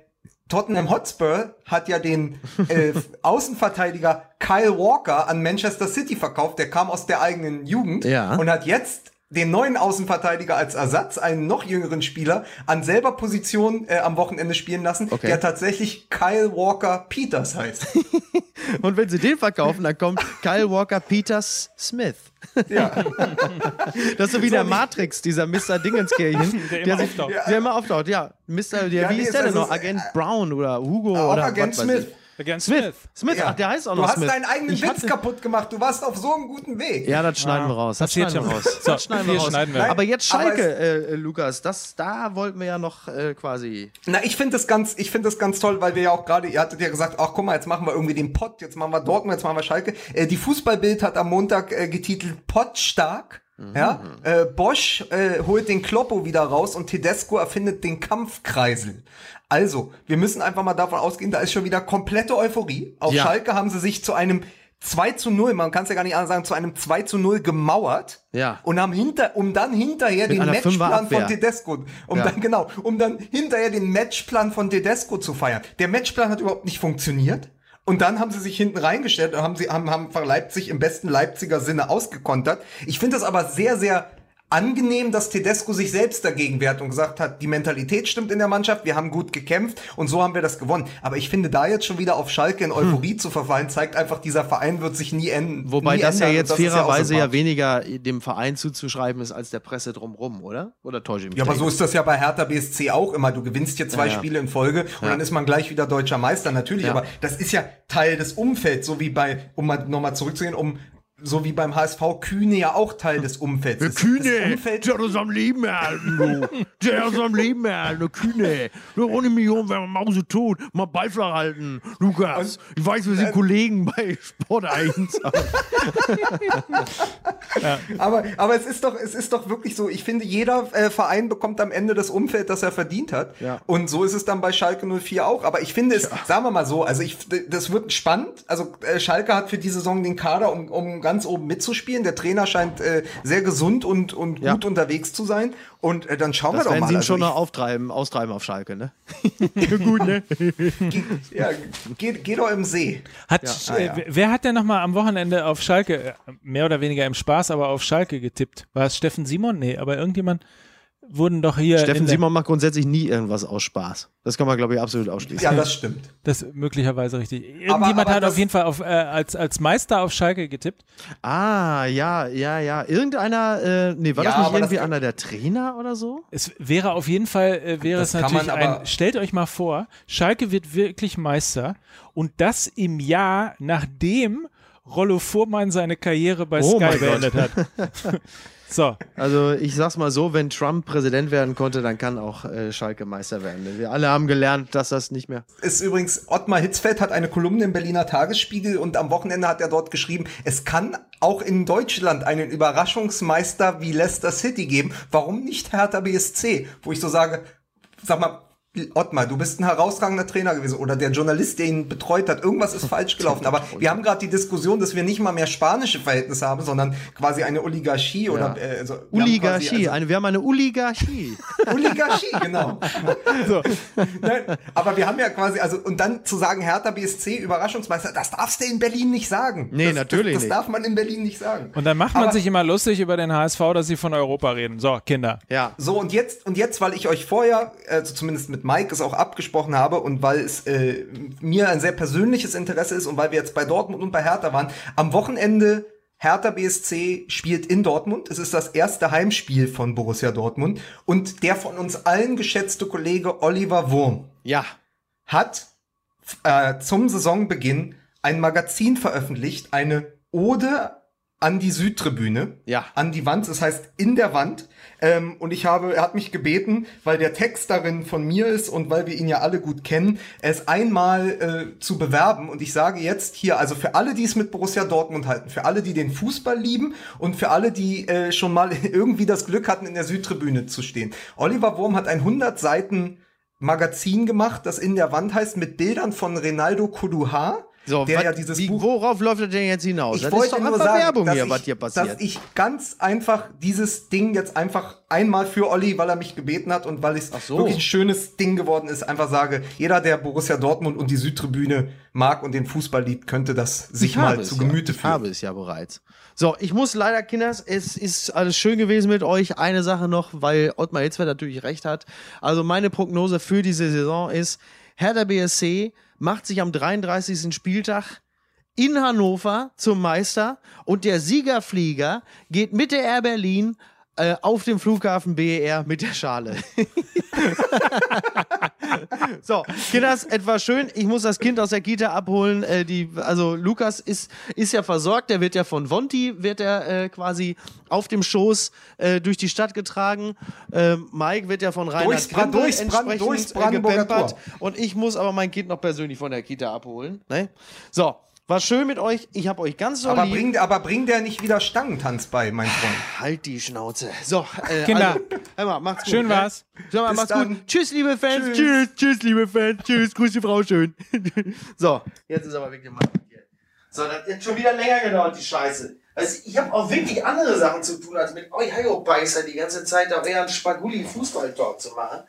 Tottenham Hotspur hat ja den äh, Außenverteidiger Kyle Walker an Manchester City verkauft. Der kam aus der eigenen Jugend Ja. und hat jetzt den neuen Außenverteidiger als Ersatz, einen noch jüngeren Spieler, an selber Position äh, am Wochenende spielen lassen, Okay. der tatsächlich Kyle Walker Peters heißt. Und wenn sie den verkaufen, dann kommt Kyle Walker Peters Smith. ja. Das ist so wie der Matrix, dieser Mr. Dingenskirchen. Der immer sich- auftaucht. Der immer auftaucht, ja. Mr. Der, Ja, wie nee, ist der denn noch? also es- Agent Brown oder Hugo Auch oder Agent was weiß Smith. ich. Agent Smith. Smith. Smith, Ja. ach, der heißt auch Du noch hast Smith. deinen eigenen Ich Witz hatte- kaputt gemacht. Du warst auf so einem guten Weg. Ja, das schneiden wir raus. Das passiert schneiden wir raus. So, Das schneiden wir raus. schneiden wir. Aber jetzt Aber Schalke, äh, Lukas, das, da wollten wir ja noch äh, quasi. Na, ich finde das ganz, ich finde das ganz toll, weil wir ja auch gerade, ihr hattet ja gesagt, ach guck mal, jetzt machen wir irgendwie den Pott, jetzt machen wir Dortmund, jetzt machen wir Schalke. Äh, die Fußballbild hat am Montag äh, getitelt Pott stark. Ja, äh, Bosch äh, holt den Kloppo wieder raus und Tedesco erfindet den Kampfkreisel. Also, wir müssen einfach mal davon ausgehen, da ist schon wieder komplette Euphorie. Auf Ja. Schalke haben sie sich zu einem 2 zu 0, man kann es ja gar nicht anders sagen, zu einem 2 zu 0 gemauert. Ja. Und haben hinter, um dann hinterher den einer Matchplan von Tedesco, um Ja. dann genau, um dann hinterher den Matchplan von Tedesco zu feiern. Der Matchplan hat überhaupt nicht funktioniert. Und dann haben sie sich hinten reingestellt und haben sie haben, haben Leipzig im besten Leipziger Sinne ausgekontert. Ich finde das aber sehr, sehr angenehm, dass Tedesco sich selbst dagegen wehrt und gesagt hat, die Mentalität stimmt in der Mannschaft, wir haben gut gekämpft und so haben wir das gewonnen. Aber ich finde, da jetzt schon wieder auf Schalke in Euphorie zu verfallen, zeigt einfach, dieser Verein wird sich nie enden. Wobei nie das ja ändern. jetzt Und das fairerweise ja, sympathisch. weniger dem Verein zuzuschreiben ist als der Presse drumrum, oder? Oder täusche ich mich? Ja, aber so jetzt? ist das ja bei Hertha BSC auch immer. Du gewinnst hier zwei Ja, ja. Spiele in Folge und dann ist man gleich wieder deutscher Meister, natürlich. Ja. Aber das ist ja Teil des Umfelds, so wie bei, um mal nochmal zurückzugehen, um so wie beim HSV Kühne ja auch Teil des Umfelds. Ist. Kühne, Umfeld, der hat uns am Leben erhalten, du. Der hat uns am Leben erhalten, der Kühne. Nur ohne Million wäre man Mause tot. Mal Ball flach halten, Lukas. ich weiß, wir sind Kollegen bei Sport 1. aber, aber es ist doch, es ist doch wirklich so. Ich finde, jeder äh, Verein bekommt am Ende das Umfeld, das er verdient hat. Ja. Und so ist es dann bei Schalke 04 auch. Aber ich finde es, sagen wir mal so, also ich, das wird spannend. Also äh, Schalke hat für die Saison den Kader, um, um ganz oben mitzuspielen. Der Trainer scheint äh, sehr gesund und, und Ja. gut unterwegs zu sein. Und äh, dann schauen Das wir doch mal. sie ihn Also schon noch auftreiben, austreiben auf Schalke, ne? Gut, ne? Ja, geht, geht doch im See. Hat, Ja. äh, Ah, ja. Wer hat denn nochmal am Wochenende auf Schalke, äh, mehr oder weniger im Spaß, aber auf Schalke getippt? War es Steffen Simon? Nee, aber irgendjemand wurden doch hier. Steffen Simon macht grundsätzlich nie irgendwas aus Spaß. Das kann man, glaube ich, absolut ausschließen. Ja, das stimmt. Das ist möglicherweise richtig. Irgendjemand aber hat das- auf jeden Fall auf, äh, als, als Meister auf Schalke getippt. Ah, ja, ja, ja. Irgendeiner, äh, nee, war Ja, das nicht aber das irgendwie kann- einer der Trainer oder so? Es wäre auf jeden Fall, äh, wäre Das es kann natürlich man ein, aber- stellt euch mal vor, Schalke wird wirklich Meister und das im Jahr, nachdem Rollo Fuhrmann seine Karriere bei Oh Sky beendet hat. so, Also ich sag's mal so, wenn Trump Präsident werden konnte, dann kann auch äh, Schalke Meister werden. Wir alle haben gelernt, dass das nicht mehr. Ist übrigens, Ottmar Hitzfeld hat eine Kolumne im Berliner Tagesspiegel und am Wochenende hat er dort geschrieben, es kann auch in Deutschland einen Überraschungsmeister wie Leicester City geben. Warum nicht Hertha BSC? Wo ich so sage, sag mal, Ottmar, du bist ein herausragender Trainer gewesen oder der Journalist, der ihn betreut hat. Irgendwas ist falsch gelaufen. Aber wir haben gerade die Diskussion, dass wir nicht mal mehr spanische Verhältnisse haben, sondern quasi eine Oligarchie oder äh, also, wir haben Oligarchie, quasi- also- eine, wir haben eine Oligarchie. Oligarchie, genau. so. Nein, aber wir haben ja quasi, also, und dann zu sagen, Hertha BSC, Überraschungsmeister, das darfst du in Berlin nicht sagen. Nee, das, natürlich Das, das darf man in Berlin nicht sagen. und dann macht man Aber- sich immer lustig über den HSV, dass sie von Europa reden. So, Kinder. Ja. So, und jetzt, und jetzt, weil ich euch vorher, also zumindest mit Mike es auch abgesprochen habe und weil es äh, mir ein sehr persönliches Interesse ist und weil wir jetzt bei Dortmund und bei Hertha waren, am Wochenende Hertha BSC spielt in Dortmund. Es ist das erste Heimspiel von Borussia Dortmund und der von uns allen geschätzte Kollege Oliver Wurm Ja. hat äh, zum Saisonbeginn ein Magazin veröffentlicht, eine Ode an die Südtribüne, Ja. an die Wand, das heißt in der Wand. Ähm, und ich habe, er hat mich gebeten, weil der Text darin von mir ist und weil wir ihn ja alle gut kennen, es einmal äh, zu bewerben. Und ich sage jetzt hier, also für alle, die es mit Borussia Dortmund halten, für alle, die den Fußball lieben und für alle, die äh, schon mal irgendwie das Glück hatten, in der Südtribüne zu stehen. Oliver Wurm hat ein 100 Seiten Magazin gemacht, das in der Wand heißt, mit Bildern von Renaldo Kuduha. So, der wat, ja dieses wie, Buch worauf läuft das denn jetzt hinaus? ich das wollte ist doch nur sagen, Werbung hier, ich, was hier passiert. dass ich ganz einfach dieses Ding jetzt einfach einmal für Olli, weil er mich gebeten hat und weil es so. wirklich ein schönes Ding geworden ist, einfach sage, jeder, der Borussia Dortmund und die Südtribüne mag und den Fußball liebt, könnte das sich Ich mal zu ja. Gemüte Ich führen. habe es ja bereits. So, ich muss leider, Kinders, es ist alles schön gewesen mit euch. Eine Sache noch, weil Ottmar Hitzfeld natürlich recht hat. Also meine Prognose für diese Saison ist, Hertha BSC macht sich am 33. Spieltag in Hannover zum Meister und der Siegerflieger geht mit der Air Berlin äh, auf dem Flughafen BER mit der Schale. so, Kinders, etwas schön. Ich muss das Kind aus der Kita abholen. Äh, die, also Lukas ist, ist ja versorgt. Der wird ja von Vonti, wird er äh, quasi auf dem Schoß äh, durch die Stadt getragen. Ähm, Mike wird ja von Reinhard Durchs Bra- Grindel durchs Bran- entsprechend, durchs äh, Brandenburger. Tor. Und ich muss aber mein Kind noch persönlich von der Kita abholen. Ne? So, war schön mit euch. Ich habe euch ganz so Aber lieb. bring, aber bring der nicht wieder Stangentanz bei, mein Freund. Halt die Schnauze. So, äh, Kinder. Also, hör mal, macht's gut. Schön war's. Sag mal, Bis macht's dann. gut. Tschüss, liebe Fans. Tschüss. Tschüss, tschüss, liebe Fans. Tschüss, grüß die Frau schön. so, jetzt ist aber wirklich mal hier. So, das hat schon wieder länger gedauert, die Scheiße. Also, ich habe auch wirklich andere Sachen zu tun, als mit euch Heio-Beißer die ganze Zeit da während Spagulli-Fußball-Talk zu machen.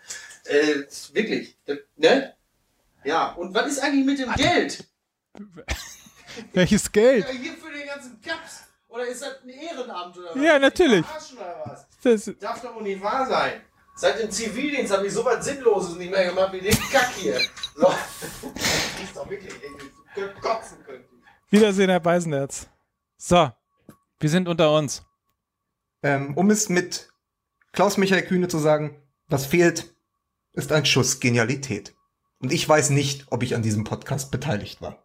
Äh, wirklich. Ne? Ja, und was ist eigentlich mit dem Geld? Welches Geld? Ja, hier für den ganzen Caps. Oder ist das ein Ehrenamt oder was? Ja, natürlich. Was? Das, Darf doch wohl nicht wahr sein. Seit dem Zivildienst habe ich so was Sinnloses nicht mehr gemacht wie den Kack hier. So. Das ist doch wirklich irgendwie so kotzen können. Wiedersehen, Herr Beisenherz. So, wir sind unter uns. Ähm, um es mit Klaus-Michael Kühne zu sagen, was fehlt, ist ein Schuss Genialität. Und ich weiß nicht, ob ich an diesem Podcast beteiligt war.